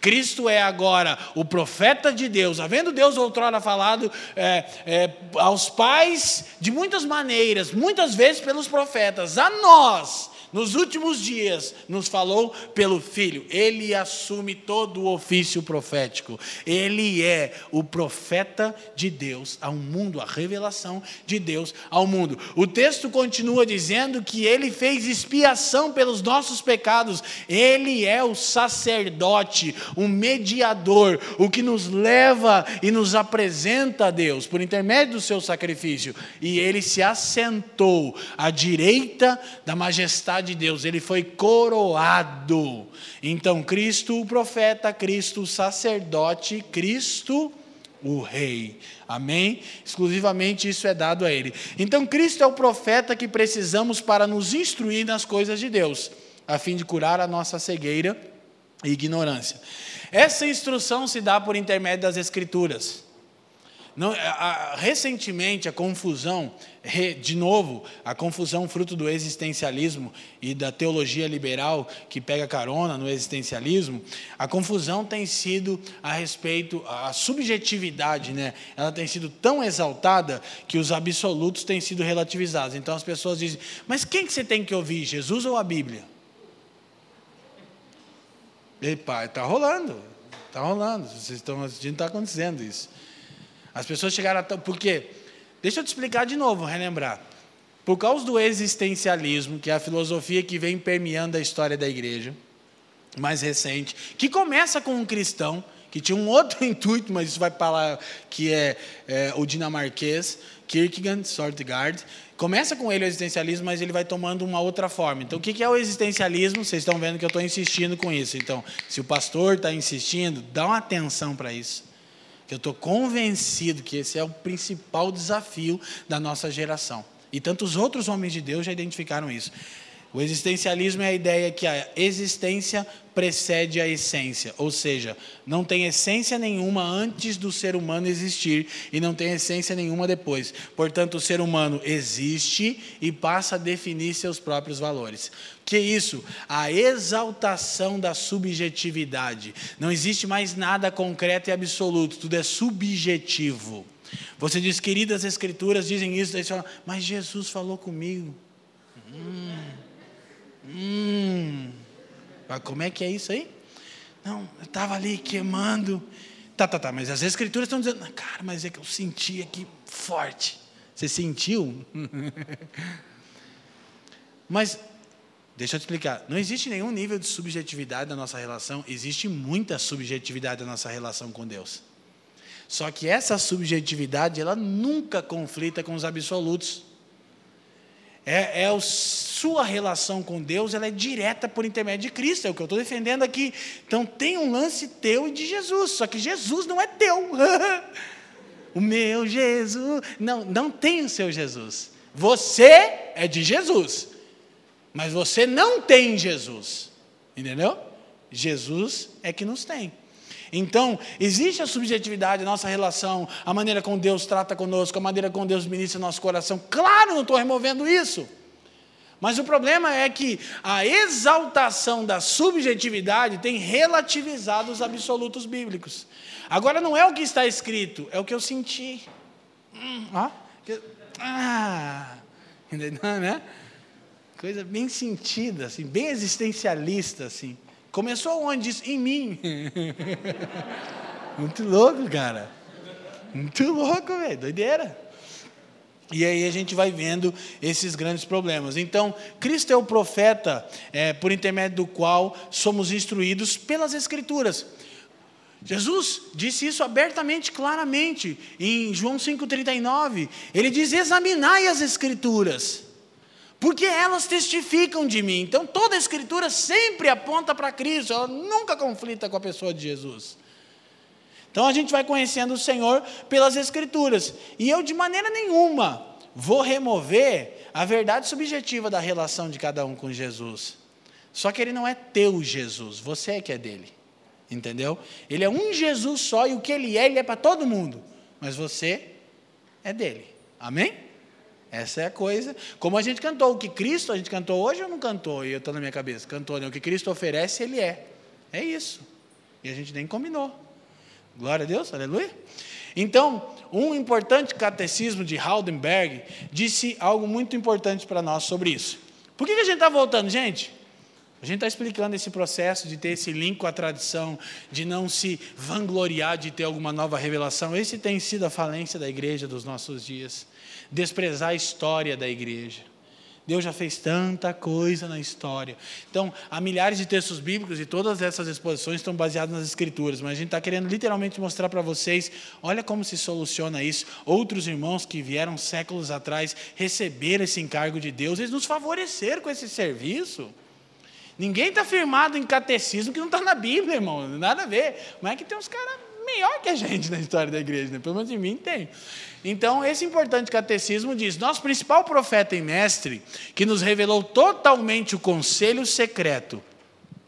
Cristo é agora o profeta de Deus, havendo Deus outrora falado é, é, aos pais de muitas maneiras, muitas vezes pelos profetas, a nós nos últimos dias, nos falou pelo Filho. Ele assume todo o ofício profético. Ele é o profeta de Deus ao mundo, a revelação de Deus ao mundo. O texto continua dizendo que ele fez expiação pelos nossos pecados. Ele é o sacerdote, o mediador, o que nos leva e nos apresenta a Deus por intermédio do seu sacrifício. E ele se assentou à direita da majestade de Deus, ele foi coroado. Então, Cristo o profeta, Cristo o sacerdote, Cristo o rei. Amém? Exclusivamente isso é dado a ele. Então, Cristo é o profeta que precisamos para nos instruir nas coisas de Deus, a fim de curar a nossa cegueira e ignorância. Essa instrução se dá por intermédio das Escrituras. Não, a, a, recentemente, a confusão, re, de novo, a confusão fruto do existencialismo e da teologia liberal que pega carona no existencialismo, a confusão tem sido a respeito, a subjetividade, né? ela tem sido tão exaltada que os absolutos têm sido relativizados. Então as pessoas dizem, mas quem que você tem que ouvir, Jesus ou a Bíblia? Ei, pai, está rolando, está rolando, vocês estão assistindo, está acontecendo isso. As pessoas chegaram a. Por quê? Deixa eu te explicar de novo, relembrar. Por causa do existencialismo, que é a filosofia que vem permeando a história da igreja, mais recente, que começa com um cristão, que tinha um outro intuito, mas isso vai falar que é, é o dinamarquês, Kierkegaard. Começa com ele o existencialismo, mas ele vai tomando uma outra forma. Então, o que é o existencialismo? Vocês estão vendo que eu estou insistindo com isso. Então, se o pastor está insistindo, dá uma atenção para isso. Que eu estou convencido que esse é o principal desafio da nossa geração. E tantos outros homens de Deus já identificaram isso. O existencialismo é a ideia que a existência precede a essência, ou seja, não tem essência nenhuma antes do ser humano existir e não tem essência nenhuma depois. Portanto, o ser humano existe e passa a definir seus próprios valores. Que isso? A exaltação da subjetividade. Não existe mais nada concreto e absoluto, tudo é subjetivo. Você diz, queridas escrituras dizem isso, daí você fala, mas Jesus falou comigo. Hum. Hum, como é que é isso aí? Não, eu estava ali queimando. Tá, tá, tá, mas as escrituras estão dizendo, cara, mas é que eu senti aqui forte. Você sentiu? mas, deixa eu te explicar, não existe nenhum nível de subjetividade da nossa relação, existe muita subjetividade da nossa relação com Deus. Só que essa subjetividade, ela nunca conflita com os absolutos. É, é a sua relação com Deus, ela é direta por intermédio de Cristo, é o que eu estou defendendo aqui. Então tem um lance teu e de Jesus, só que Jesus não é teu. o meu Jesus. Não, não tem o seu Jesus. Você é de Jesus, mas você não tem Jesus. Entendeu? Jesus é que nos tem. Então, existe a subjetividade, a nossa relação, a maneira como Deus trata conosco, a maneira como Deus ministra nosso coração. Claro, não estou removendo isso. Mas o problema é que a exaltação da subjetividade tem relativizado os absolutos bíblicos. Agora não é o que está escrito, é o que eu senti. Hum, ah, ah, entendeu, né? Coisa bem sentida, assim, bem existencialista, assim. Começou onde? Isso, em mim. Muito louco, cara. Muito louco, velho. Doideira. E aí a gente vai vendo esses grandes problemas. Então, Cristo é o profeta é, por intermédio do qual somos instruídos pelas Escrituras. Jesus disse isso abertamente, claramente, em João 5,39. Ele diz: examinai as Escrituras porque elas testificam de mim. Então toda a escritura sempre aponta para Cristo, ela nunca conflita com a pessoa de Jesus. Então a gente vai conhecendo o Senhor pelas escrituras. E eu de maneira nenhuma vou remover a verdade subjetiva da relação de cada um com Jesus. Só que ele não é teu Jesus, você é que é dele. Entendeu? Ele é um Jesus só e o que ele é, ele é para todo mundo. Mas você é dele. Amém? Essa é a coisa. Como a gente cantou, o que Cristo, a gente cantou hoje ou não cantou? E eu estou na minha cabeça, cantou, né? O que Cristo oferece, Ele é. É isso. E a gente nem combinou. Glória a Deus, aleluia. Então, um importante catecismo de Haldenberg disse algo muito importante para nós sobre isso. Por que, que a gente está voltando, gente? A gente está explicando esse processo de ter esse link com a tradição, de não se vangloriar de ter alguma nova revelação. Esse tem sido a falência da igreja dos nossos dias desprezar a história da igreja. Deus já fez tanta coisa na história. Então, há milhares de textos bíblicos e todas essas exposições estão baseadas nas Escrituras, mas a gente está querendo literalmente mostrar para vocês: olha como se soluciona isso. Outros irmãos que vieram séculos atrás receberam esse encargo de Deus, eles nos favoreceram com esse serviço. Ninguém está firmado em catecismo que não está na Bíblia, irmão, nada a ver. Mas é que tem uns caras melhor que a gente na história da igreja, né? pelo menos em mim tem. Então, esse importante catecismo diz: nosso principal profeta e mestre, que nos revelou totalmente o conselho secreto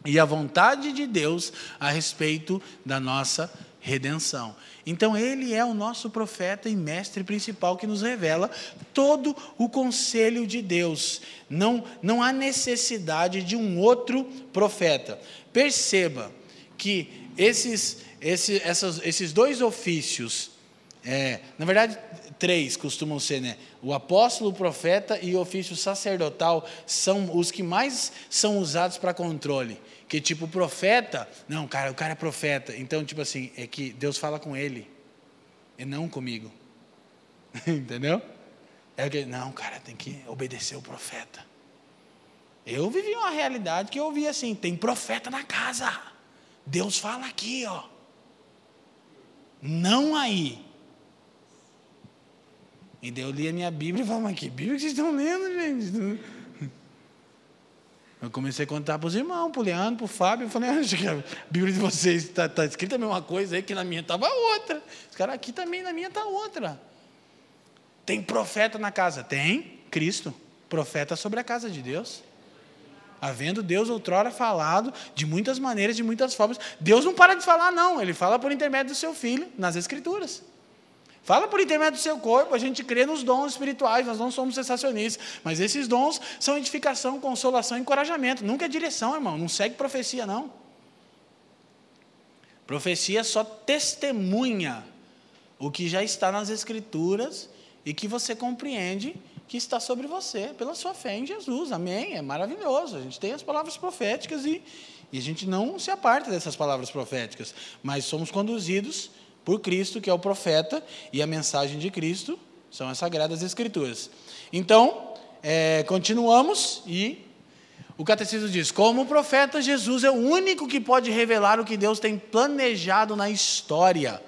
e a vontade de Deus a respeito da nossa redenção. Então, ele é o nosso profeta e mestre principal que nos revela todo o conselho de Deus. Não, não há necessidade de um outro profeta. Perceba que esses, esse, essas, esses dois ofícios, é, na verdade, três costumam ser, né? O apóstolo, o profeta e o ofício sacerdotal são os que mais são usados para controle. Que tipo, o profeta, não, cara, o cara é profeta. Então, tipo assim, é que Deus fala com ele e não comigo. Entendeu? É que, não, cara, tem que obedecer o profeta. Eu vivi uma realidade que eu ouvi assim: tem profeta na casa. Deus fala aqui, ó. Não aí. E daí eu li a minha Bíblia e falava, mas que Bíblia que vocês estão lendo, gente? Eu comecei a contar para os irmãos, para o Leandro, para o Fábio. Eu falei, acho que a Bíblia de vocês está tá escrita a mesma coisa aí, que na minha estava outra. Os caras aqui também, na minha está outra. Tem profeta na casa? Tem, Cristo. Profeta sobre a casa de Deus. Havendo Deus outrora falado de muitas maneiras, de muitas formas. Deus não para de falar, não. Ele fala por intermédio do seu filho, nas Escrituras. Fala por intermédio do seu corpo, a gente crê nos dons espirituais, nós não somos sensacionistas, mas esses dons são edificação, consolação e encorajamento, nunca é direção, irmão, não segue profecia, não. Profecia só testemunha o que já está nas Escrituras e que você compreende que está sobre você, pela sua fé em Jesus, amém? É maravilhoso, a gente tem as palavras proféticas e, e a gente não se aparta dessas palavras proféticas, mas somos conduzidos por Cristo, que é o profeta, e a mensagem de Cristo são as Sagradas Escrituras. Então, é, continuamos e o catecismo diz: como profeta, Jesus é o único que pode revelar o que Deus tem planejado na história,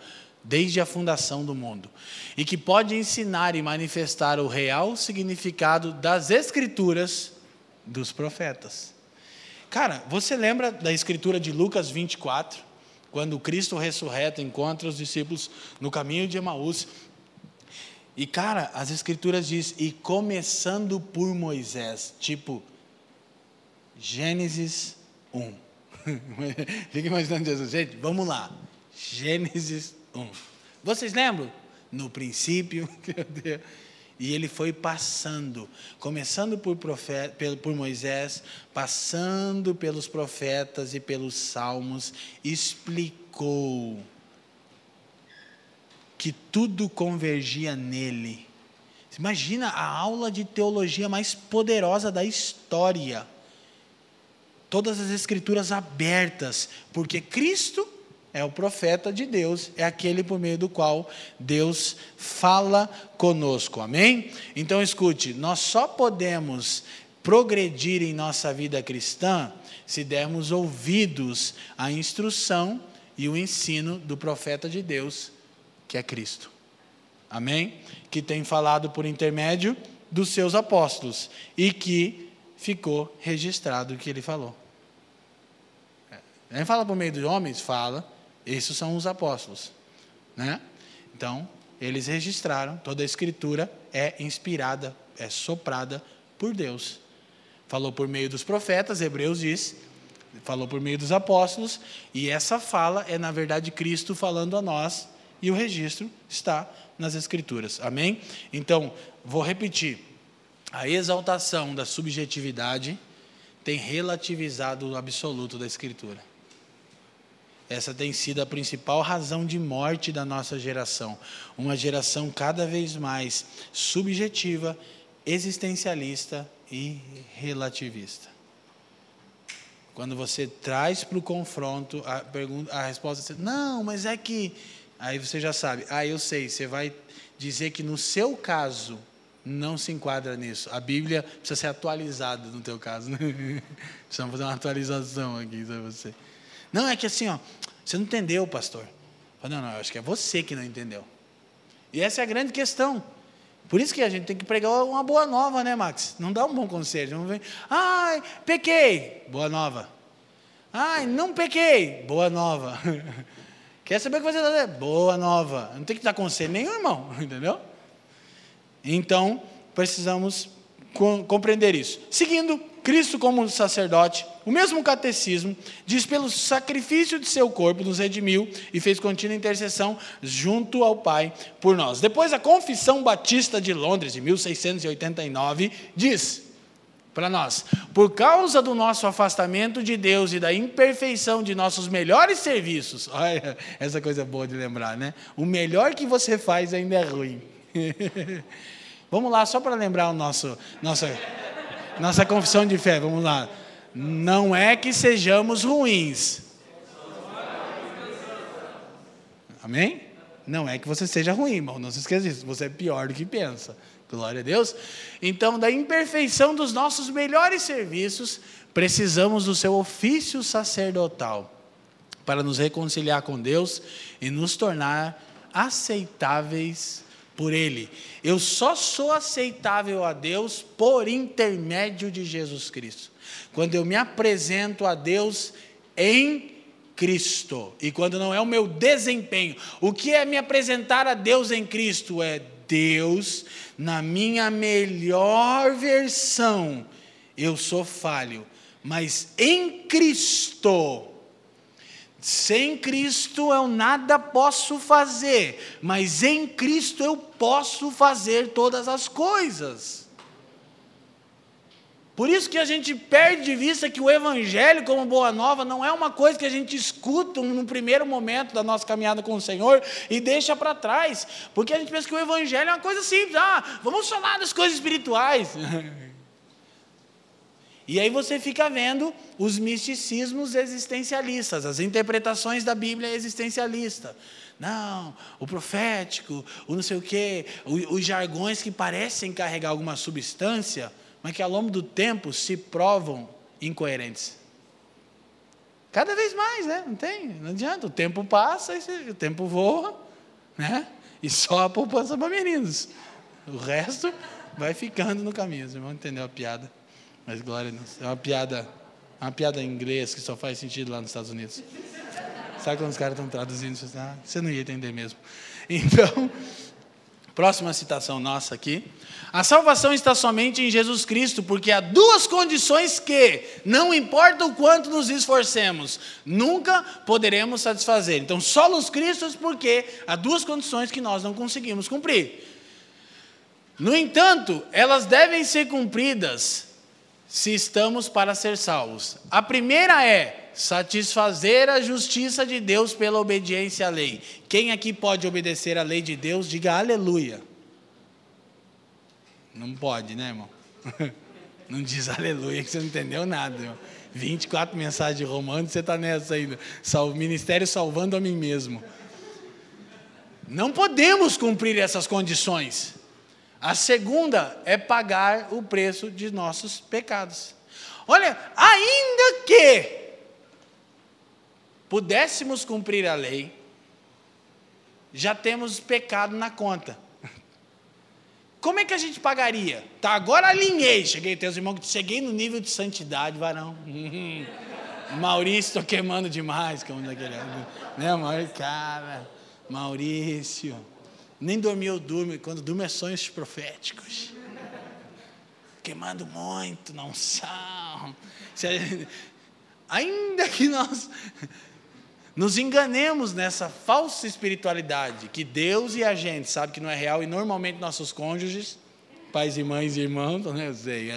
desde a fundação do mundo, e que pode ensinar e manifestar o real significado das Escrituras dos profetas. Cara, você lembra da escritura de Lucas 24? quando Cristo ressurreto encontra os discípulos no caminho de Emaús. E cara, as escrituras diz e começando por Moisés, tipo Gênesis 1. Fica imaginando Jesus, gente, vamos lá. Gênesis 1. Vocês lembram? No princípio, E ele foi passando, começando por, profeta, por Moisés, passando pelos profetas e pelos salmos, explicou que tudo convergia nele. Imagina a aula de teologia mais poderosa da história. Todas as escrituras abertas, porque Cristo é o profeta de Deus, é aquele por meio do qual Deus fala conosco. Amém? Então escute, nós só podemos progredir em nossa vida cristã se dermos ouvidos à instrução e o ensino do profeta de Deus, que é Cristo. Amém? Que tem falado por intermédio dos seus apóstolos e que ficou registrado o que ele falou. Ele fala por meio dos homens? Fala esses são os apóstolos. Né? Então, eles registraram, toda a escritura é inspirada, é soprada por Deus. Falou por meio dos profetas, Hebreus diz, falou por meio dos apóstolos, e essa fala é, na verdade, Cristo falando a nós, e o registro está nas Escrituras. Amém? Então, vou repetir. A exaltação da subjetividade tem relativizado o absoluto da Escritura. Essa tem sido a principal razão de morte da nossa geração. Uma geração cada vez mais subjetiva, existencialista e relativista. Quando você traz para o confronto a, pergunta, a resposta, não, mas é que. Aí você já sabe, ah, eu sei, você vai dizer que no seu caso não se enquadra nisso. A Bíblia precisa ser atualizada no teu caso. Precisamos fazer uma atualização aqui para você. Não, é que assim, ó, você não entendeu, pastor. Não, não, acho que é você que não entendeu. E essa é a grande questão. Por isso que a gente tem que pregar uma boa nova, né, Max? Não dá um bom conselho. Não vem, ai, pequei, boa nova. Ai, não pequei, boa nova. Quer saber o que você está dizendo? Boa nova. Não tem que dar conselho nenhum, irmão, entendeu? Então, precisamos compreender isso. Seguindo Cristo como sacerdote, o mesmo catecismo diz pelo sacrifício de seu corpo nos redimiu e fez contínua intercessão junto ao Pai por nós. Depois a Confissão Batista de Londres de 1689 diz para nós, por causa do nosso afastamento de Deus e da imperfeição de nossos melhores serviços. Olha, essa coisa boa de lembrar, né? O melhor que você faz ainda é ruim. Vamos lá, só para lembrar o nosso nossa nossa confissão de fé, vamos lá. Não é que sejamos ruins. Amém? Não é que você seja ruim, irmão. Não se esqueça disso. Você é pior do que pensa. Glória a Deus. Então, da imperfeição dos nossos melhores serviços, precisamos do seu ofício sacerdotal para nos reconciliar com Deus e nos tornar aceitáveis por Ele. Eu só sou aceitável a Deus por intermédio de Jesus Cristo. Quando eu me apresento a Deus em Cristo. E quando não é o meu desempenho. O que é me apresentar a Deus em Cristo? É Deus, na minha melhor versão, eu sou falho, mas em Cristo, sem Cristo eu nada posso fazer, mas em Cristo eu posso fazer todas as coisas. Por isso que a gente perde de vista que o Evangelho, como boa nova, não é uma coisa que a gente escuta no primeiro momento da nossa caminhada com o Senhor e deixa para trás. Porque a gente pensa que o Evangelho é uma coisa simples. Ah, vamos falar das coisas espirituais. E aí você fica vendo os misticismos existencialistas, as interpretações da Bíblia existencialista. Não, o profético, o não sei o quê, os jargões que parecem carregar alguma substância mas que ao longo do tempo se provam incoerentes. Cada vez mais, né? Não tem, não adianta. O tempo passa, o tempo voa, né? E só a poupança para meninos. O resto vai ficando no caminho. Vocês vão entender a piada. Mas glória a Deus. É uma piada, uma piada em inglês que só faz sentido lá nos Estados Unidos. Sabe quando os caras estão traduzindo? Você não ia entender mesmo. Então, Próxima citação nossa aqui. A salvação está somente em Jesus Cristo, porque há duas condições que, não importa o quanto nos esforcemos, nunca poderemos satisfazer. Então, solos Cristos, porque há duas condições que nós não conseguimos cumprir. No entanto, elas devem ser cumpridas se estamos para ser salvos. A primeira é satisfazer a justiça de Deus pela obediência à lei. Quem aqui pode obedecer à lei de Deus, diga aleluia. Não pode, né, irmão? Não diz aleluia que você não entendeu nada, irmão. 24 mensagens de romano, você está nessa ainda. Ministério salvando a mim mesmo. Não podemos cumprir essas condições. A segunda é pagar o preço de nossos pecados. Olha, ainda que pudéssemos cumprir a lei, já temos pecado na conta. Como é que a gente pagaria? Tá, agora alinhei. Cheguei, teus irmãos, cheguei no nível de santidade, varão. Maurício, estou queimando demais, como daquele. Né, Maurício? Cara, Maurício. Nem dormir eu durmo, quando durmo é sonhos proféticos. Queimando muito, não são. Ainda que nós nos enganemos nessa falsa espiritualidade que Deus e a gente sabe que não é real e normalmente nossos cônjuges, pais e mães e irmãos, né? Sei,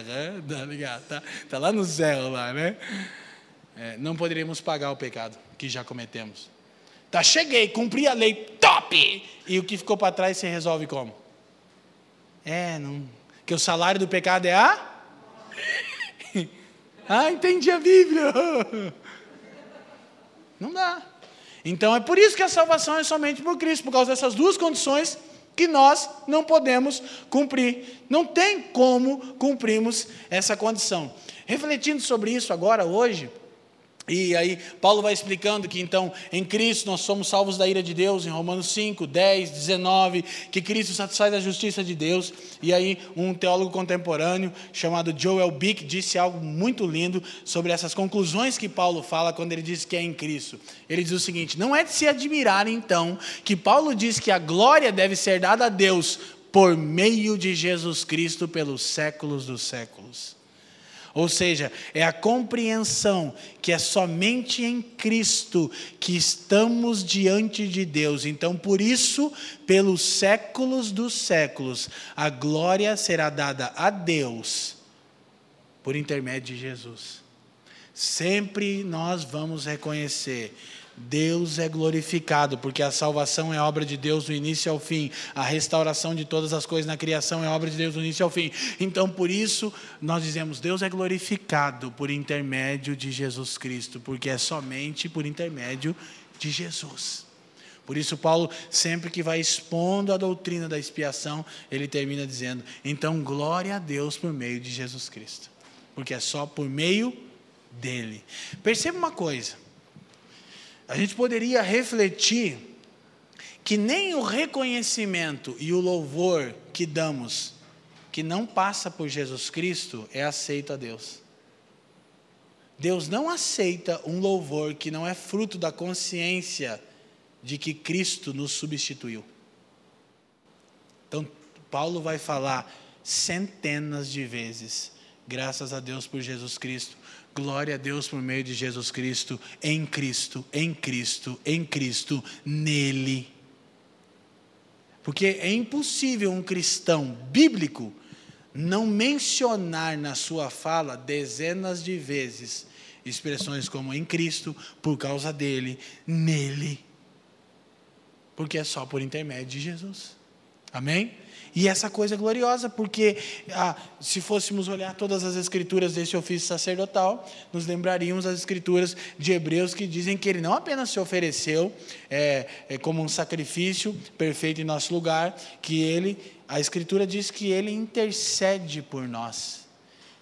tá ligado? Tá, tá lá no céu lá, né? É, não poderíamos pagar o pecado que já cometemos. Tá, cheguei, cumpri a lei, top! E o que ficou para trás se resolve como? É, não. Que o salário do pecado é a? ah, entendi a Bíblia. Não dá. Então é por isso que a salvação é somente por Cristo, por causa dessas duas condições que nós não podemos cumprir. Não tem como cumprirmos essa condição. Refletindo sobre isso agora, hoje, e aí, Paulo vai explicando que então, em Cristo nós somos salvos da ira de Deus, em Romanos 5, 10, 19, que Cristo satisfaz a justiça de Deus. E aí, um teólogo contemporâneo chamado Joel Bick disse algo muito lindo sobre essas conclusões que Paulo fala quando ele diz que é em Cristo. Ele diz o seguinte: não é de se admirar então que Paulo diz que a glória deve ser dada a Deus por meio de Jesus Cristo pelos séculos dos séculos. Ou seja, é a compreensão que é somente em Cristo que estamos diante de Deus. Então, por isso, pelos séculos dos séculos, a glória será dada a Deus por intermédio de Jesus. Sempre nós vamos reconhecer Deus é glorificado, porque a salvação é obra de Deus do início ao fim, a restauração de todas as coisas na criação é obra de Deus do início ao fim. Então, por isso, nós dizemos: Deus é glorificado por intermédio de Jesus Cristo, porque é somente por intermédio de Jesus. Por isso, Paulo, sempre que vai expondo a doutrina da expiação, ele termina dizendo: então, glória a Deus por meio de Jesus Cristo, porque é só por meio dele. Perceba uma coisa a gente poderia refletir que nem o reconhecimento e o louvor que damos, que não passa por Jesus Cristo, é aceito a Deus. Deus não aceita um louvor que não é fruto da consciência de que Cristo nos substituiu. Então, Paulo vai falar centenas de vezes, graças a Deus por Jesus Cristo, glória a Deus por meio de Jesus Cristo, em Cristo, em Cristo, em Cristo, nele. Porque é impossível um cristão bíblico não mencionar na sua fala dezenas de vezes expressões como em Cristo, por causa dele, nele. Porque é só por intermédio de Jesus. Amém? E essa coisa é gloriosa, porque ah, se fôssemos olhar todas as escrituras desse ofício sacerdotal, nos lembraríamos das escrituras de Hebreus que dizem que ele não apenas se ofereceu é, é, como um sacrifício perfeito em nosso lugar, que ele, a escritura diz que ele intercede por nós.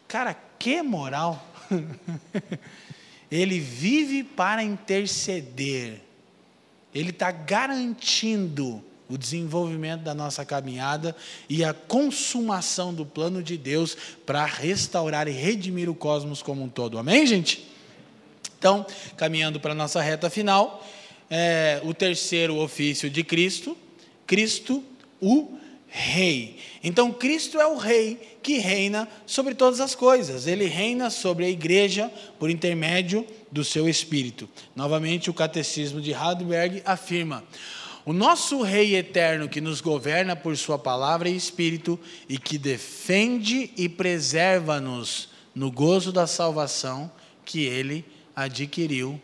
Cara, que moral! ele vive para interceder, ele está garantindo o desenvolvimento da nossa caminhada e a consumação do plano de Deus para restaurar e redimir o cosmos como um todo. Amém, gente? Então, caminhando para a nossa reta final, é, o terceiro ofício de Cristo, Cristo, o Rei. Então, Cristo é o Rei que reina sobre todas as coisas. Ele reina sobre a igreja por intermédio do seu Espírito. Novamente, o Catecismo de Heidelberg afirma: o nosso Rei eterno que nos governa por Sua palavra e Espírito e que defende e preserva-nos no gozo da salvação que Ele adquiriu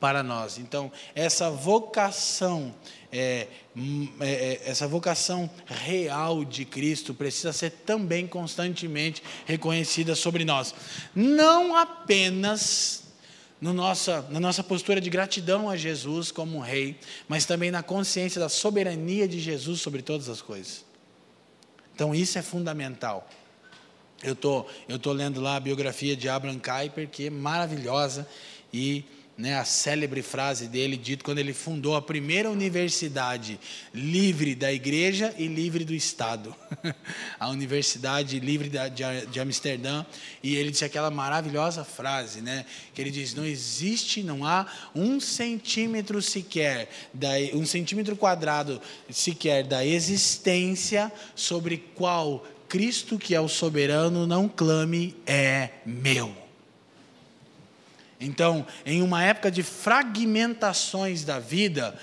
para nós. Então, essa vocação, é, é, é, essa vocação real de Cristo precisa ser também constantemente reconhecida sobre nós. Não apenas no nossa, na nossa postura de gratidão a Jesus como Rei, mas também na consciência da soberania de Jesus sobre todas as coisas. Então isso é fundamental. Eu tô, estou tô lendo lá a biografia de Abraham Kuyper, que é maravilhosa, e né, a célebre frase dele, dito quando ele fundou a primeira universidade livre da igreja e livre do Estado, a Universidade Livre de, de Amsterdã, e ele disse aquela maravilhosa frase, né, que ele diz: não existe, não há um centímetro sequer, da, um centímetro quadrado sequer da existência sobre qual Cristo, que é o soberano, não clame é meu. Então, em uma época de fragmentações da vida,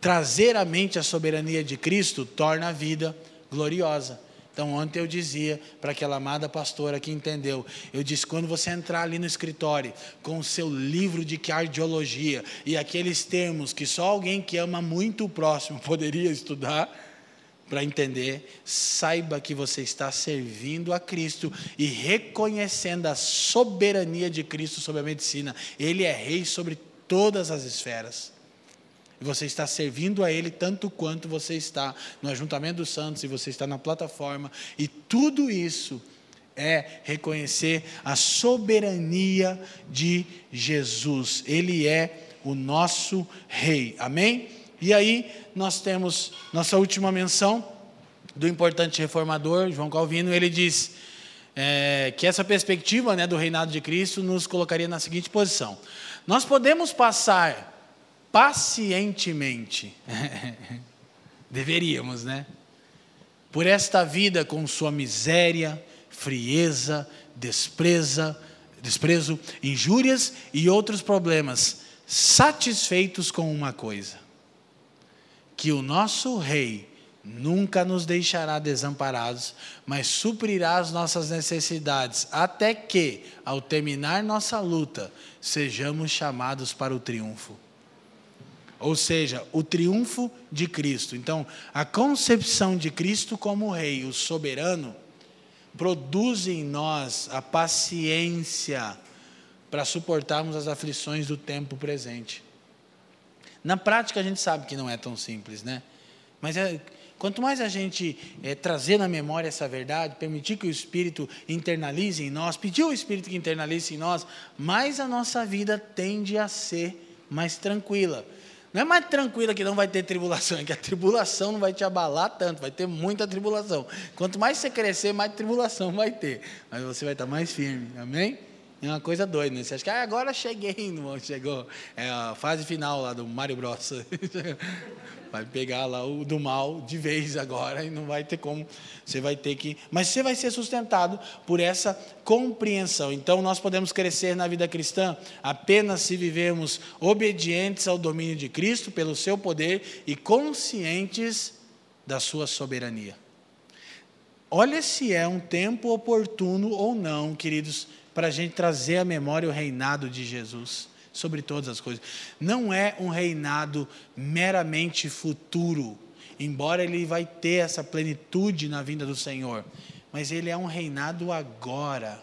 trazer à mente a soberania de Cristo torna a vida gloriosa. Então, ontem eu dizia para aquela amada pastora que entendeu, eu disse: quando você entrar ali no escritório com o seu livro de cardiologia e aqueles termos que só alguém que ama muito o próximo poderia estudar, para entender, saiba que você está servindo a Cristo e reconhecendo a soberania de Cristo sobre a medicina. Ele é rei sobre todas as esferas. Você está servindo a Ele tanto quanto você está no ajuntamento dos santos e você está na plataforma. E tudo isso é reconhecer a soberania de Jesus. Ele é o nosso rei. Amém? E aí nós temos nossa última menção do importante reformador, João Calvino, ele diz é, que essa perspectiva né, do reinado de Cristo nos colocaria na seguinte posição: nós podemos passar pacientemente, deveríamos, né? Por esta vida com sua miséria, frieza, despreza, desprezo, injúrias e outros problemas, satisfeitos com uma coisa: que o nosso Rei nunca nos deixará desamparados, mas suprirá as nossas necessidades, até que, ao terminar nossa luta, sejamos chamados para o triunfo. Ou seja, o triunfo de Cristo. Então, a concepção de Cristo como Rei, o soberano, produz em nós a paciência para suportarmos as aflições do tempo presente. Na prática, a gente sabe que não é tão simples, né? Mas é, quanto mais a gente é, trazer na memória essa verdade, permitir que o Espírito internalize em nós, pedir ao Espírito que internalize em nós, mais a nossa vida tende a ser mais tranquila. Não é mais tranquila que não vai ter tribulação, é que a tribulação não vai te abalar tanto, vai ter muita tribulação. Quanto mais você crescer, mais tribulação vai ter. Mas você vai estar mais firme, amém? É uma coisa doida, né? Você acha que ah, agora cheguei, chegou. É a fase final lá do Mario Bros. vai pegar lá o do mal de vez agora e não vai ter como. Você vai ter que. Mas você vai ser sustentado por essa compreensão. Então nós podemos crescer na vida cristã apenas se vivermos obedientes ao domínio de Cristo pelo seu poder e conscientes da sua soberania. Olha se é um tempo oportuno ou não, queridos, para a gente trazer à memória o reinado de Jesus sobre todas as coisas. Não é um reinado meramente futuro, embora ele vai ter essa plenitude na vinda do Senhor, mas ele é um reinado agora.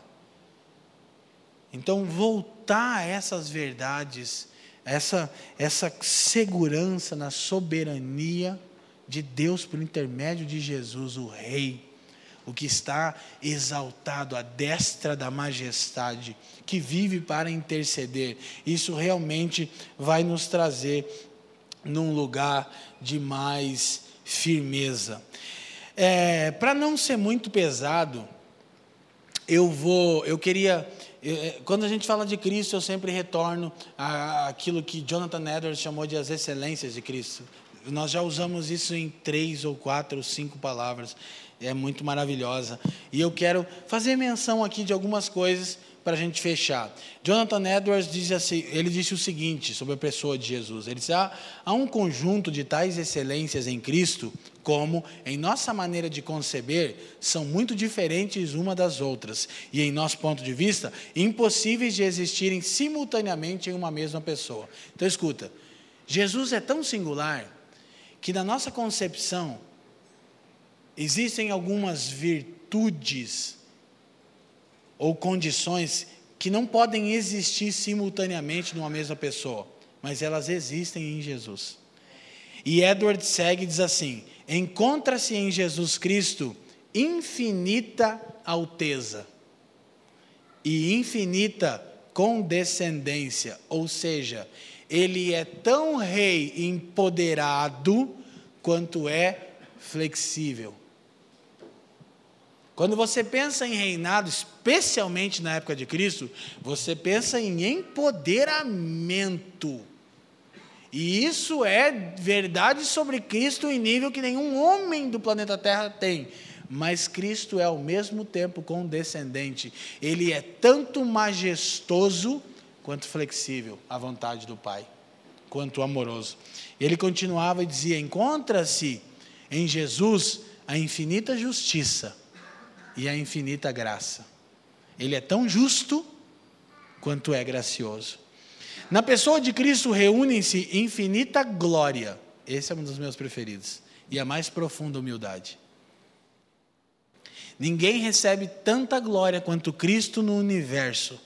Então, voltar a essas verdades, essa, essa segurança na soberania de Deus por intermédio de Jesus, o Rei, o que está exaltado à destra da majestade, que vive para interceder. Isso realmente vai nos trazer num lugar de mais firmeza. É, para não ser muito pesado, eu vou, eu queria, é, quando a gente fala de Cristo, eu sempre retorno àquilo que Jonathan Edwards chamou de as excelências de Cristo. Nós já usamos isso em três ou quatro ou cinco palavras é muito maravilhosa. E eu quero fazer menção aqui de algumas coisas para a gente fechar. Jonathan Edwards diz assim, ele disse o seguinte sobre a pessoa de Jesus. Ele disse: ah, há um conjunto de tais excelências em Cristo, como em nossa maneira de conceber são muito diferentes uma das outras e em nosso ponto de vista impossíveis de existirem simultaneamente em uma mesma pessoa. Então escuta, Jesus é tão singular que na nossa concepção Existem algumas virtudes ou condições que não podem existir simultaneamente numa mesma pessoa, mas elas existem em Jesus. E Edward segue diz assim: encontra-se em Jesus Cristo infinita alteza e infinita condescendência, ou seja, ele é tão rei empoderado quanto é flexível. Quando você pensa em reinado, especialmente na época de Cristo, você pensa em empoderamento. E isso é verdade sobre Cristo em nível que nenhum homem do planeta Terra tem. Mas Cristo é ao mesmo tempo condescendente. Ele é tanto majestoso quanto flexível à vontade do Pai, quanto amoroso. Ele continuava e dizia: Encontra-se em Jesus a infinita justiça e a infinita graça. Ele é tão justo quanto é gracioso. Na pessoa de Cristo reúnem-se infinita glória. Esse é um dos meus preferidos. E a mais profunda humildade. Ninguém recebe tanta glória quanto Cristo no universo.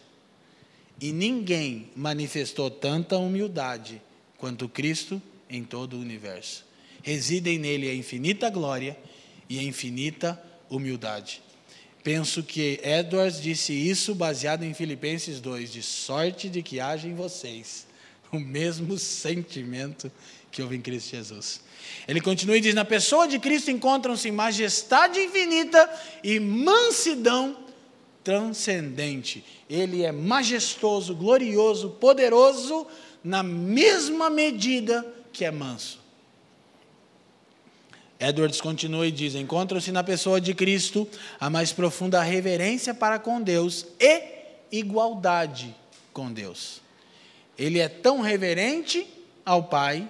E ninguém manifestou tanta humildade quanto Cristo em todo o universo. Residem nele a infinita glória e a infinita humildade. Penso que Edwards disse isso baseado em Filipenses 2, de sorte de que haja em vocês o mesmo sentimento que houve em Cristo Jesus. Ele continua e diz: Na pessoa de Cristo encontram-se majestade infinita e mansidão transcendente. Ele é majestoso, glorioso, poderoso, na mesma medida que é manso. Edwards continua e diz: encontram-se na pessoa de Cristo a mais profunda reverência para com Deus e igualdade com Deus. Ele é tão reverente ao Pai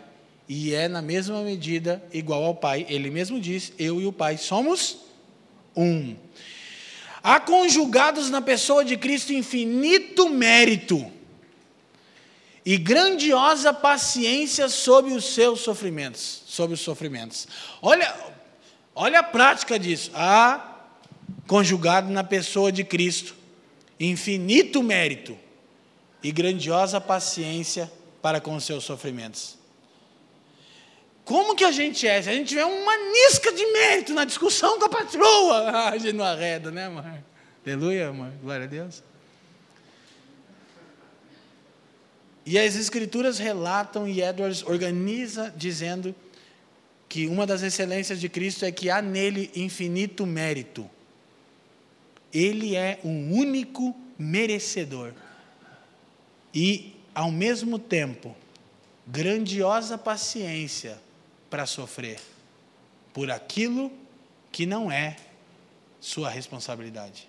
e é, na mesma medida, igual ao Pai. Ele mesmo diz: Eu e o Pai somos um. Há conjugados na pessoa de Cristo infinito mérito e grandiosa paciência sobre os seus sofrimentos, sobre os sofrimentos. Olha, olha a prática disso. Há conjugado na pessoa de Cristo infinito mérito e grandiosa paciência para com os seus sofrimentos. Como que a gente é? Se a gente tiver uma nisca de mérito na discussão com a patroa, a gente não arreda, né, mãe? Aleluia, mãe. Glória a Deus. E as escrituras relatam e Edwards organiza dizendo que uma das excelências de Cristo é que há nele infinito mérito. Ele é um único merecedor. E, ao mesmo tempo, grandiosa paciência para sofrer por aquilo que não é sua responsabilidade.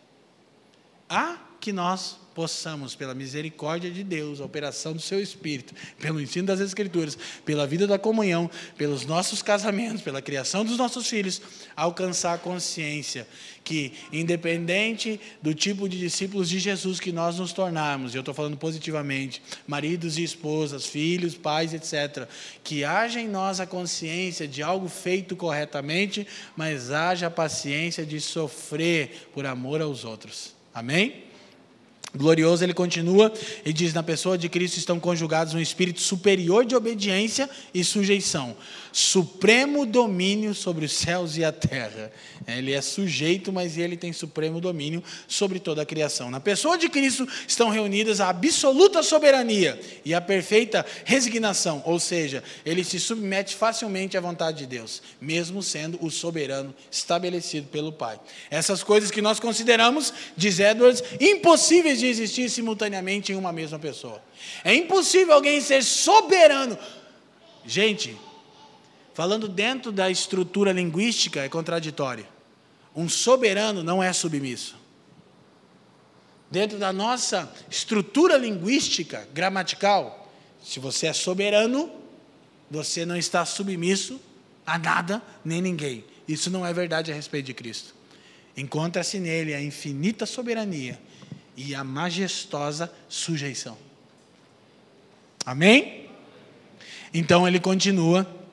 Há que nós possamos, pela misericórdia de Deus, a operação do seu Espírito, pelo ensino das Escrituras, pela vida da comunhão, pelos nossos casamentos, pela criação dos nossos filhos, alcançar a consciência que, independente do tipo de discípulos de Jesus que nós nos tornarmos, e eu estou falando positivamente, maridos e esposas, filhos, pais, etc., que haja em nós a consciência de algo feito corretamente, mas haja a paciência de sofrer por amor aos outros. Amém? Glorioso, ele continua e diz: Na pessoa de Cristo estão conjugados um espírito superior de obediência e sujeição, supremo domínio sobre os céus e a terra. Ele é sujeito, mas ele tem supremo domínio sobre toda a criação. Na pessoa de Cristo estão reunidas a absoluta soberania e a perfeita resignação, ou seja, ele se submete facilmente à vontade de Deus, mesmo sendo o soberano estabelecido pelo Pai. Essas coisas que nós consideramos, diz Edwards, impossíveis de existir simultaneamente em uma mesma pessoa. É impossível alguém ser soberano. Gente, Falando dentro da estrutura linguística, é contraditório. Um soberano não é submisso. Dentro da nossa estrutura linguística, gramatical, se você é soberano, você não está submisso a nada nem ninguém. Isso não é verdade a respeito de Cristo. Encontra-se nele a infinita soberania e a majestosa sujeição. Amém? Então ele continua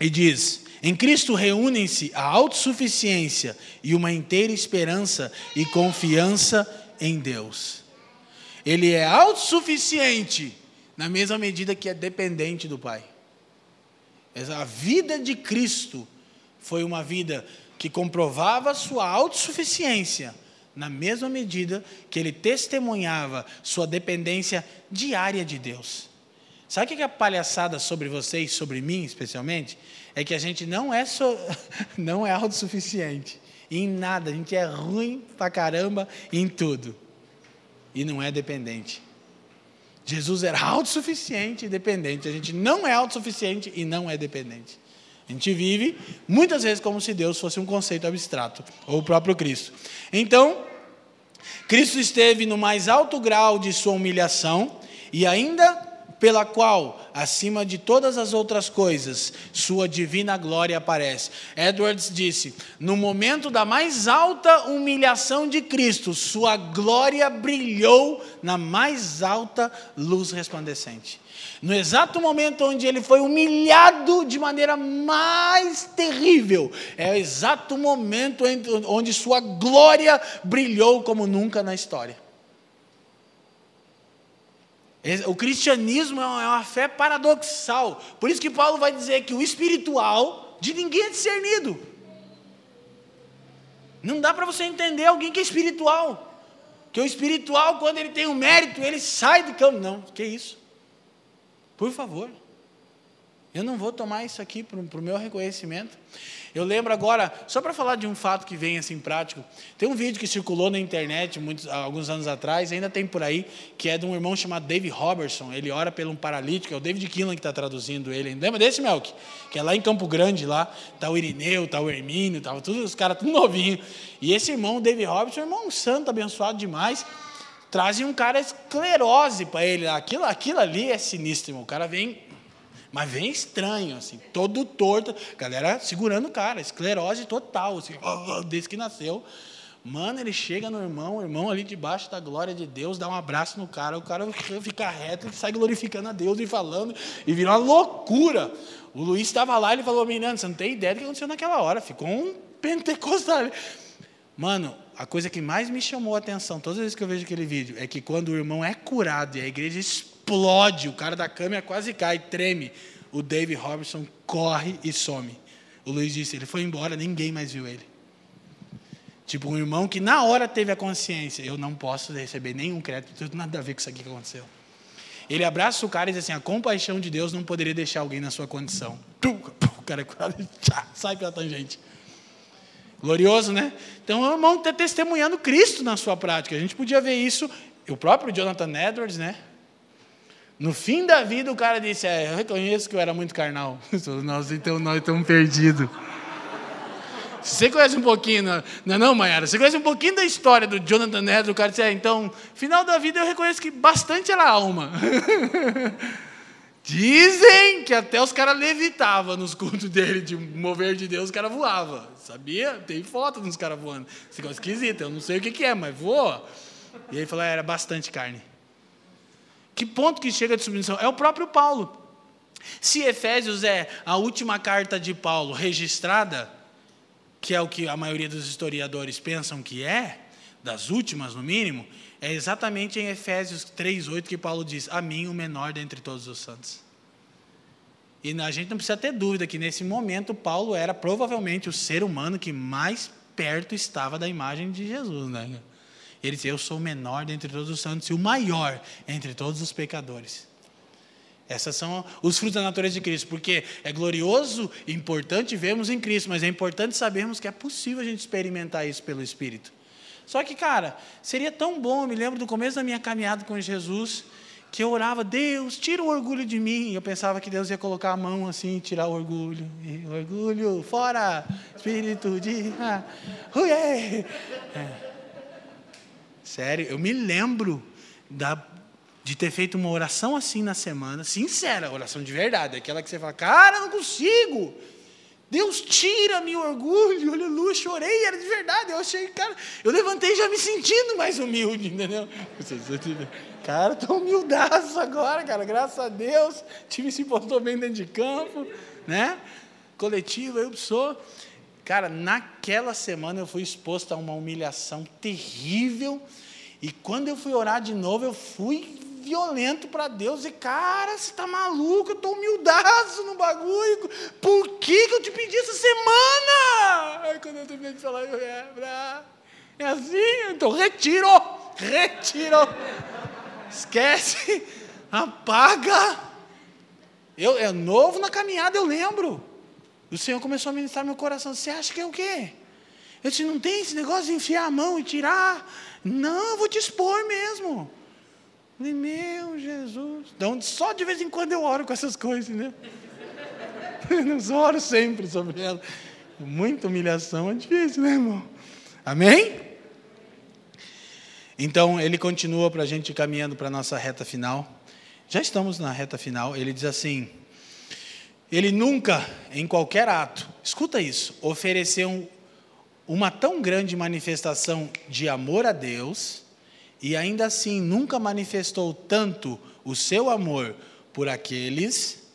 e diz: Em Cristo reúnem-se a autossuficiência e uma inteira esperança e confiança em Deus. Ele é autossuficiente na mesma medida que é dependente do Pai. A vida de Cristo foi uma vida que comprovava sua autossuficiência, na mesma medida que ele testemunhava sua dependência diária de Deus. Sabe o que é a palhaçada sobre você e sobre mim, especialmente? É que a gente não é, so, não é autossuficiente em nada, a gente é ruim pra caramba em tudo. E não é dependente. Jesus era autossuficiente e dependente. A gente não é autossuficiente e não é dependente. A gente vive muitas vezes como se Deus fosse um conceito abstrato, ou o próprio Cristo. Então, Cristo esteve no mais alto grau de sua humilhação e ainda pela qual, acima de todas as outras coisas, sua divina glória aparece. Edwards disse: no momento da mais alta humilhação de Cristo, sua glória brilhou na mais alta luz resplandecente. No exato momento onde ele foi humilhado de maneira mais terrível, é o exato momento onde sua glória brilhou como nunca na história. O cristianismo é, é uma fé paradoxal. Por isso que Paulo vai dizer que o espiritual de ninguém é discernido. Não dá para você entender alguém que é espiritual. Que o espiritual, quando ele tem o um mérito, ele sai do campo. Não, que isso? Por favor. Eu não vou tomar isso aqui para o meu reconhecimento. Eu lembro agora, só para falar de um fato que vem assim prático, tem um vídeo que circulou na internet muitos, alguns anos atrás, ainda tem por aí, que é de um irmão chamado Dave Robertson. Ele ora pelo um paralítico, é o David Killan que está traduzindo ele. Lembra desse, Melk? Que é lá em Campo Grande, lá, está o Irineu, está o Hermínio, tá os caras tudo novinho. E esse irmão, Dave Robertson, é um irmão santo, abençoado demais trazem um cara esclerose para ele. Aquilo, aquilo ali é sinistro, irmão. O cara vem mas vem estranho, assim, todo torto. Galera segurando o cara, esclerose total, assim, desde que nasceu. Mano, ele chega no irmão, o irmão ali debaixo da glória de Deus, dá um abraço no cara, o cara fica reto, ele sai glorificando a Deus e falando, e vira uma loucura. O Luiz estava lá, ele falou, menino, você não tem ideia do que aconteceu naquela hora, ficou um pentecostal. Mano, a coisa que mais me chamou a atenção, todas as vezes que eu vejo aquele vídeo, é que quando o irmão é curado e a igreja explode, o cara da câmera quase cai, treme. O Dave Robertson corre e some. O Luiz disse: ele foi embora, ninguém mais viu ele. Tipo, um irmão que na hora teve a consciência: eu não posso receber nenhum crédito, nada a ver com isso aqui que aconteceu. Ele abraça o cara e diz assim: a compaixão de Deus não poderia deixar alguém na sua condição. O cara sai pela tangente. Glorioso, né? Então, o irmão está testemunhando Cristo na sua prática. A gente podia ver isso, o próprio Jonathan Edwards, né? No fim da vida, o cara disse: é, Eu reconheço que eu era muito carnal. Nós então nós estamos perdidos. Você conhece um pouquinho, não é não, Mayara? Você conhece um pouquinho da história do Jonathan Edwards? O cara disse: é, Então, final da vida, eu reconheço que bastante era alma. Dizem que até os caras levitavam nos cultos dele, de mover de Deus, os caras voavam. Sabia? Tem foto dos caras voando. Esse negócio esquisito, eu não sei o que, que é, mas voa. E ele falou: é, era bastante carne. Que ponto que chega de submissão? É o próprio Paulo. Se Efésios é a última carta de Paulo registrada, que é o que a maioria dos historiadores pensam que é, das últimas no mínimo, é exatamente em Efésios 3:8 que Paulo diz: "A mim o menor dentre todos os santos". E a gente não precisa ter dúvida que nesse momento Paulo era provavelmente o ser humano que mais perto estava da imagem de Jesus, né? Ele diz: Eu sou o menor dentre todos os santos e o maior entre todos os pecadores. Essas são os frutos da natureza de Cristo, porque é glorioso e importante vermos em Cristo, mas é importante sabermos que é possível a gente experimentar isso pelo Espírito. Só que, cara, seria tão bom, eu me lembro do começo da minha caminhada com Jesus, que eu orava, Deus, tira o orgulho de mim. E eu pensava que Deus ia colocar a mão assim, tirar o orgulho. E, orgulho, fora, espírito de. Ah. É. Sério, eu me lembro da, de ter feito uma oração assim na semana, sincera, oração de verdade, aquela que você fala, cara, não consigo. Deus tira meu orgulho, aleluia, chorei, era de verdade. Eu achei, cara, eu levantei já me sentindo mais humilde, entendeu? Cara, tô humildaço agora, cara, graças a Deus. O time se portou bem dentro de campo, né? Coletivo, eu sou. Cara, naquela semana eu fui exposto a uma humilhação terrível e quando eu fui orar de novo, eu fui violento para Deus. E, cara, você está maluco? Eu estou humildaço no bagulho. Por que, que eu te pedi essa semana? Aí, quando eu terminei de falar, eu, é, é assim? Então, retiro, retiro. Esquece, apaga. Eu, é novo na caminhada, eu lembro. O Senhor começou a ministrar meu coração. Você acha que é o quê? Eu disse, não tem esse negócio de enfiar a mão e tirar não, eu vou te expor mesmo. Falei, meu Jesus. Então, só de vez em quando eu oro com essas coisas, né? Eu não oro sempre sobre ela. Muita humilhação é difícil, né, irmão? Amém? Então, ele continua para a gente caminhando para a nossa reta final. Já estamos na reta final. Ele diz assim: Ele nunca, em qualquer ato, escuta isso, ofereceu uma tão grande manifestação de amor a Deus e ainda assim nunca manifestou tanto o seu amor por aqueles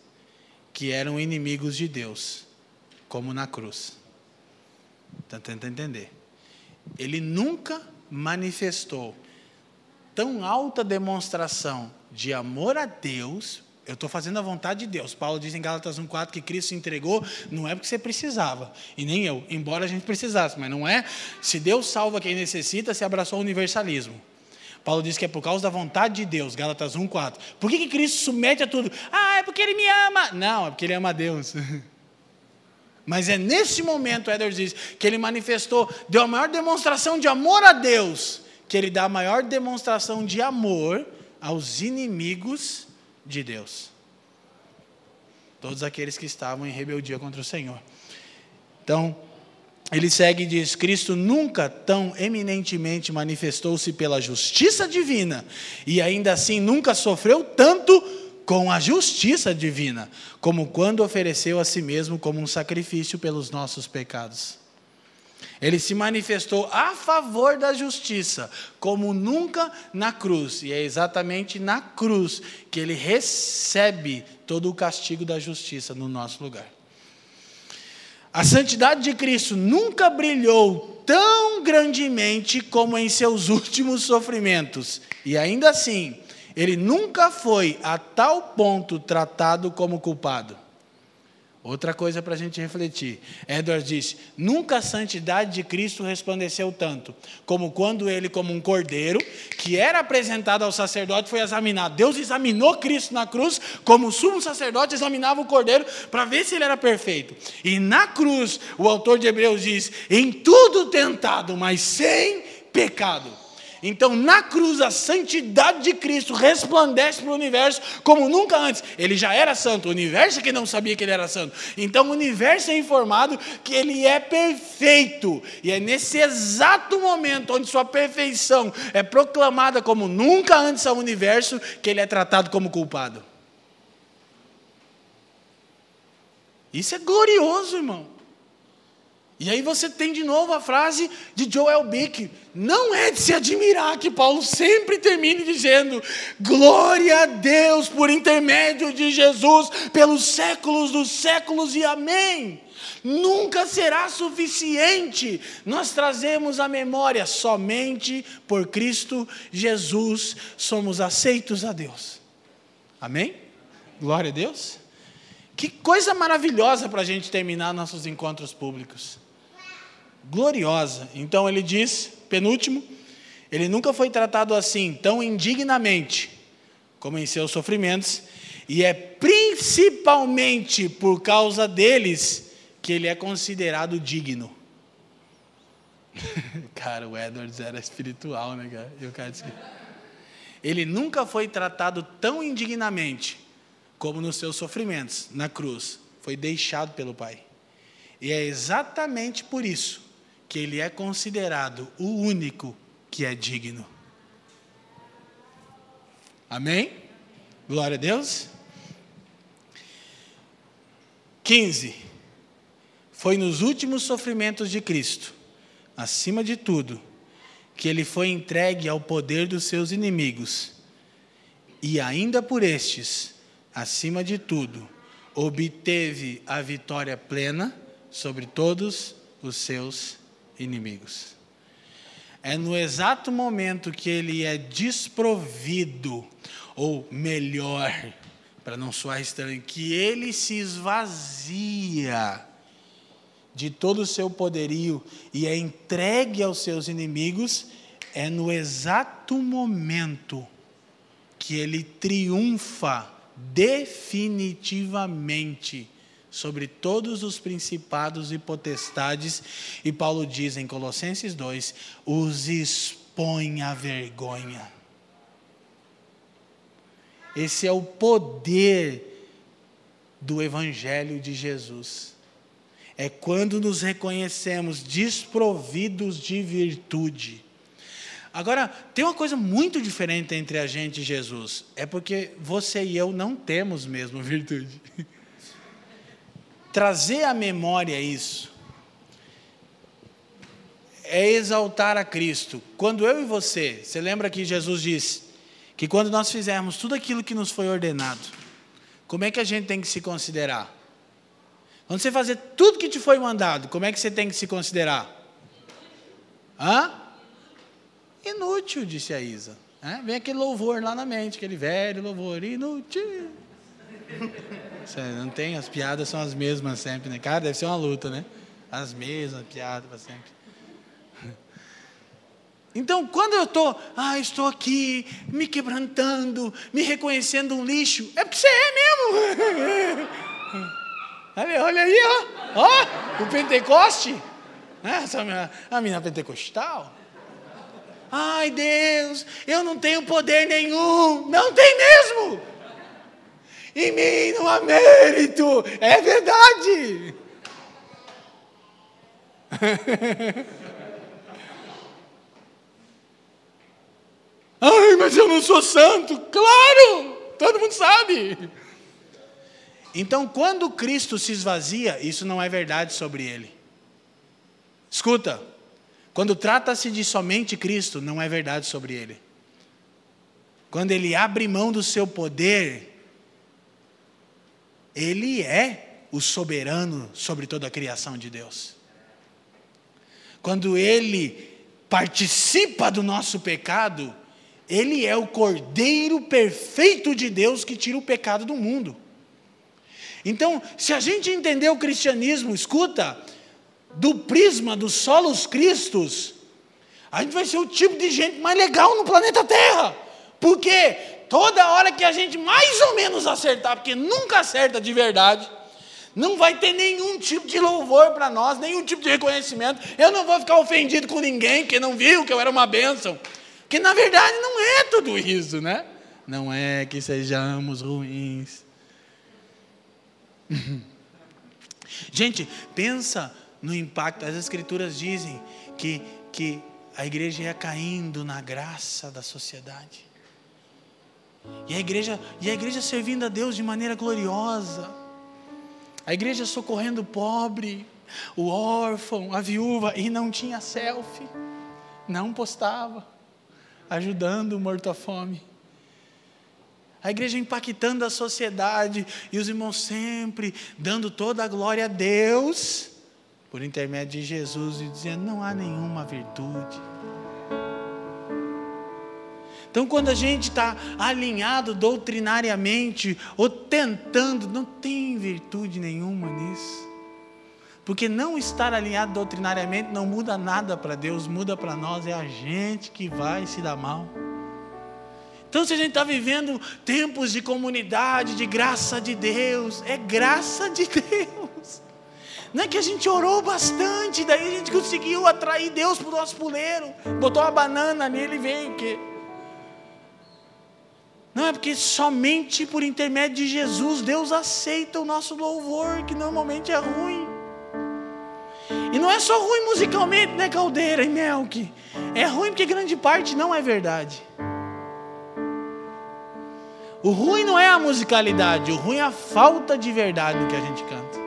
que eram inimigos de Deus, como na cruz. Está tentando entender? Ele nunca manifestou tão alta demonstração de amor a Deus eu estou fazendo a vontade de Deus. Paulo diz em Gálatas 1,4 que Cristo se entregou, não é porque você precisava, e nem eu, embora a gente precisasse, mas não é. Se Deus salva quem necessita, se abraçou o universalismo. Paulo diz que é por causa da vontade de Deus, Gálatas 1,4. Por que, que Cristo submete a tudo? Ah, é porque ele me ama. Não, é porque ele ama a Deus. Mas é nesse momento, Edwards diz, que ele manifestou, deu a maior demonstração de amor a Deus, que ele dá a maior demonstração de amor aos inimigos de Deus. Todos aqueles que estavam em rebeldia contra o Senhor. Então, ele segue e diz: Cristo nunca tão eminentemente manifestou-se pela justiça divina, e ainda assim nunca sofreu tanto com a justiça divina, como quando ofereceu a si mesmo como um sacrifício pelos nossos pecados. Ele se manifestou a favor da justiça, como nunca na cruz. E é exatamente na cruz que ele recebe todo o castigo da justiça no nosso lugar. A santidade de Cristo nunca brilhou tão grandemente como em seus últimos sofrimentos. E ainda assim, ele nunca foi a tal ponto tratado como culpado. Outra coisa para a gente refletir. Edward disse: nunca a santidade de Cristo resplandeceu tanto, como quando ele, como um cordeiro, que era apresentado ao sacerdote, foi examinado. Deus examinou Cristo na cruz, como o sumo sacerdote examinava o cordeiro, para ver se ele era perfeito. E na cruz, o autor de Hebreus diz: em tudo tentado, mas sem pecado. Então, na cruz, a santidade de Cristo resplandece para o universo como nunca antes. Ele já era santo, o universo é que não sabia que ele era santo. Então, o universo é informado que ele é perfeito. E é nesse exato momento onde sua perfeição é proclamada como nunca antes ao universo que ele é tratado como culpado. Isso é glorioso, irmão. E aí você tem de novo a frase de Joel Bick. Não é de se admirar que Paulo sempre termine dizendo: Glória a Deus por intermédio de Jesus, pelos séculos dos séculos e amém. Nunca será suficiente. Nós trazemos a memória somente por Cristo Jesus somos aceitos a Deus. Amém? Glória a Deus. Que coisa maravilhosa para a gente terminar nossos encontros públicos gloriosa. Então ele diz, penúltimo, ele nunca foi tratado assim, tão indignamente, como em seus sofrimentos, e é principalmente por causa deles que ele é considerado digno. cara, o Edwards era espiritual, né, cara? Eu quero dizer. Ele nunca foi tratado tão indignamente como nos seus sofrimentos na cruz. Foi deixado pelo Pai. E é exatamente por isso que ele é considerado o único que é digno. Amém? Glória a Deus. 15. Foi nos últimos sofrimentos de Cristo, acima de tudo, que ele foi entregue ao poder dos seus inimigos, e ainda por estes, acima de tudo, obteve a vitória plena sobre todos os seus inimigos. É no exato momento que ele é desprovido, ou melhor, para não soar estranho, que ele se esvazia de todo o seu poderio e é entregue aos seus inimigos, é no exato momento que ele triunfa definitivamente sobre todos os principados e potestades, e Paulo diz em Colossenses 2: os expõe à vergonha. Esse é o poder do Evangelho de Jesus. É quando nos reconhecemos desprovidos de virtude. Agora, tem uma coisa muito diferente entre a gente e Jesus. É porque você e eu não temos mesmo virtude. trazer à memória isso é exaltar a Cristo. Quando eu e você, você lembra que Jesus disse que quando nós fizermos tudo aquilo que nos foi ordenado, como é que a gente tem que se considerar? Quando você fazer tudo que te foi mandado, como é que você tem que se considerar? Hã? Inútil, disse a Isa. É? Vem aquele louvor lá na mente, aquele velho louvor, inútil. Não tem, as piadas são as mesmas sempre, né? Cara, deve ser uma luta, né? As mesmas piadas para sempre. Então, quando eu estou, ah, estou aqui, me quebrantando, me reconhecendo um lixo, é porque você é mesmo. Olha, aí, ó, ó, o Pentecoste, né? essa minha, a minha pentecostal. Ai, Deus, eu não tenho poder nenhum. Não tem mesmo. Em mim não há mérito. É verdade. Ai, mas eu não sou santo. Claro, todo mundo sabe. Então, quando Cristo se esvazia, isso não é verdade sobre ele. Escuta, quando trata-se de somente Cristo, não é verdade sobre ele. Quando ele abre mão do seu poder, ele é o soberano sobre toda a criação de Deus. Quando ele participa do nosso pecado, ele é o cordeiro perfeito de Deus que tira o pecado do mundo. Então, se a gente entender o cristianismo, escuta, do prisma dos solos cristos, a gente vai ser o tipo de gente mais legal no planeta Terra. Porque toda hora que a gente mais ou menos acertar, porque nunca acerta de verdade, não vai ter nenhum tipo de louvor para nós, nenhum tipo de reconhecimento. Eu não vou ficar ofendido com ninguém que não viu que eu era uma bênção. Que na verdade não é tudo isso, né? Não é que sejamos ruins. Gente, pensa no impacto. As escrituras dizem que, que a igreja ia caindo na graça da sociedade. E a igreja, e a igreja servindo a Deus de maneira gloriosa. A igreja socorrendo o pobre, o órfão, a viúva, e não tinha selfie, não postava, ajudando o morto à fome. A igreja impactando a sociedade e os irmãos sempre dando toda a glória a Deus por intermédio de Jesus e dizendo: não há nenhuma virtude. Então, quando a gente está alinhado doutrinariamente ou tentando, não tem virtude nenhuma nisso. Porque não estar alinhado doutrinariamente não muda nada para Deus, muda para nós, é a gente que vai se dar mal. Então, se a gente está vivendo tempos de comunidade, de graça de Deus, é graça de Deus. Não é que a gente orou bastante, daí a gente conseguiu atrair Deus para o nosso puleiro, botou uma banana nele e veio o quê? Não é porque somente por intermédio de Jesus Deus aceita o nosso louvor, que normalmente é ruim. E não é só ruim musicalmente, né, Caldeira e Melk? É ruim porque grande parte não é verdade. O ruim não é a musicalidade, o ruim é a falta de verdade no que a gente canta.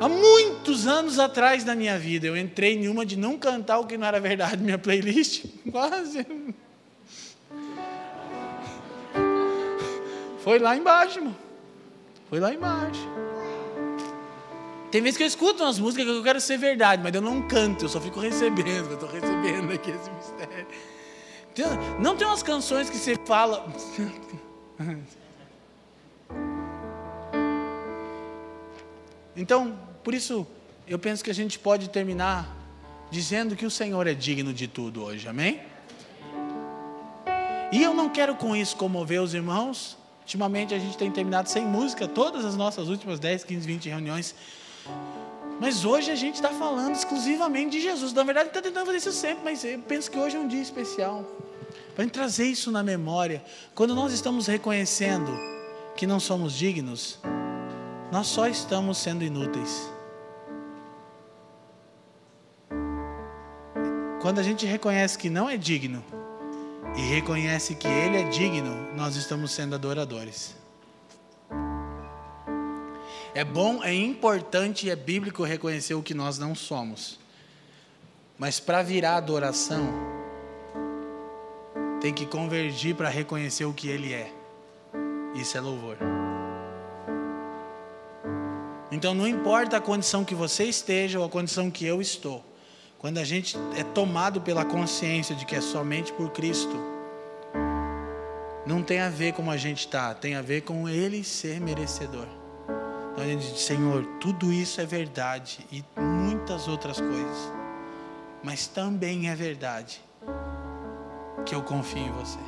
Há muitos anos atrás na minha vida, eu entrei em uma de não cantar o que não era verdade na minha playlist. Quase. Foi lá embaixo, irmão. Foi lá embaixo. Tem vezes que eu escuto umas músicas que eu quero ser verdade, mas eu não canto, eu só fico recebendo. Eu estou recebendo aqui esse mistério. Não tem umas canções que você fala. Então, por isso, eu penso que a gente pode terminar dizendo que o Senhor é digno de tudo hoje, amém? E eu não quero com isso comover os irmãos. Ultimamente a gente tem terminado sem música, todas as nossas últimas 10, 15, 20 reuniões. Mas hoje a gente está falando exclusivamente de Jesus. Na verdade, está tentando fazer isso sempre, mas eu penso que hoje é um dia especial. Para trazer isso na memória. Quando nós estamos reconhecendo que não somos dignos, nós só estamos sendo inúteis. Quando a gente reconhece que não é digno e reconhece que Ele é digno, nós estamos sendo adoradores. É bom, é importante e é bíblico reconhecer o que nós não somos. Mas para virar adoração, tem que convergir para reconhecer o que Ele é. Isso é louvor. Então não importa a condição que você esteja ou a condição que eu estou. Quando a gente é tomado pela consciência de que é somente por Cristo, não tem a ver como a gente está, tem a ver com Ele ser merecedor. Então a gente diz, Senhor, tudo isso é verdade e muitas outras coisas, mas também é verdade que eu confio em você.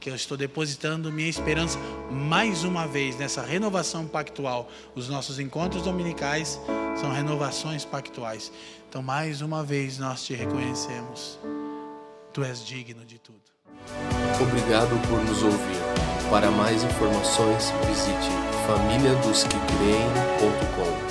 Que eu estou depositando minha esperança mais uma vez nessa renovação pactual. Os nossos encontros dominicais são renovações pactuais. Então, mais uma vez, nós te reconhecemos. Tu és digno de tudo. Obrigado por nos ouvir. Para mais informações, visite famíliadosquecreem.com.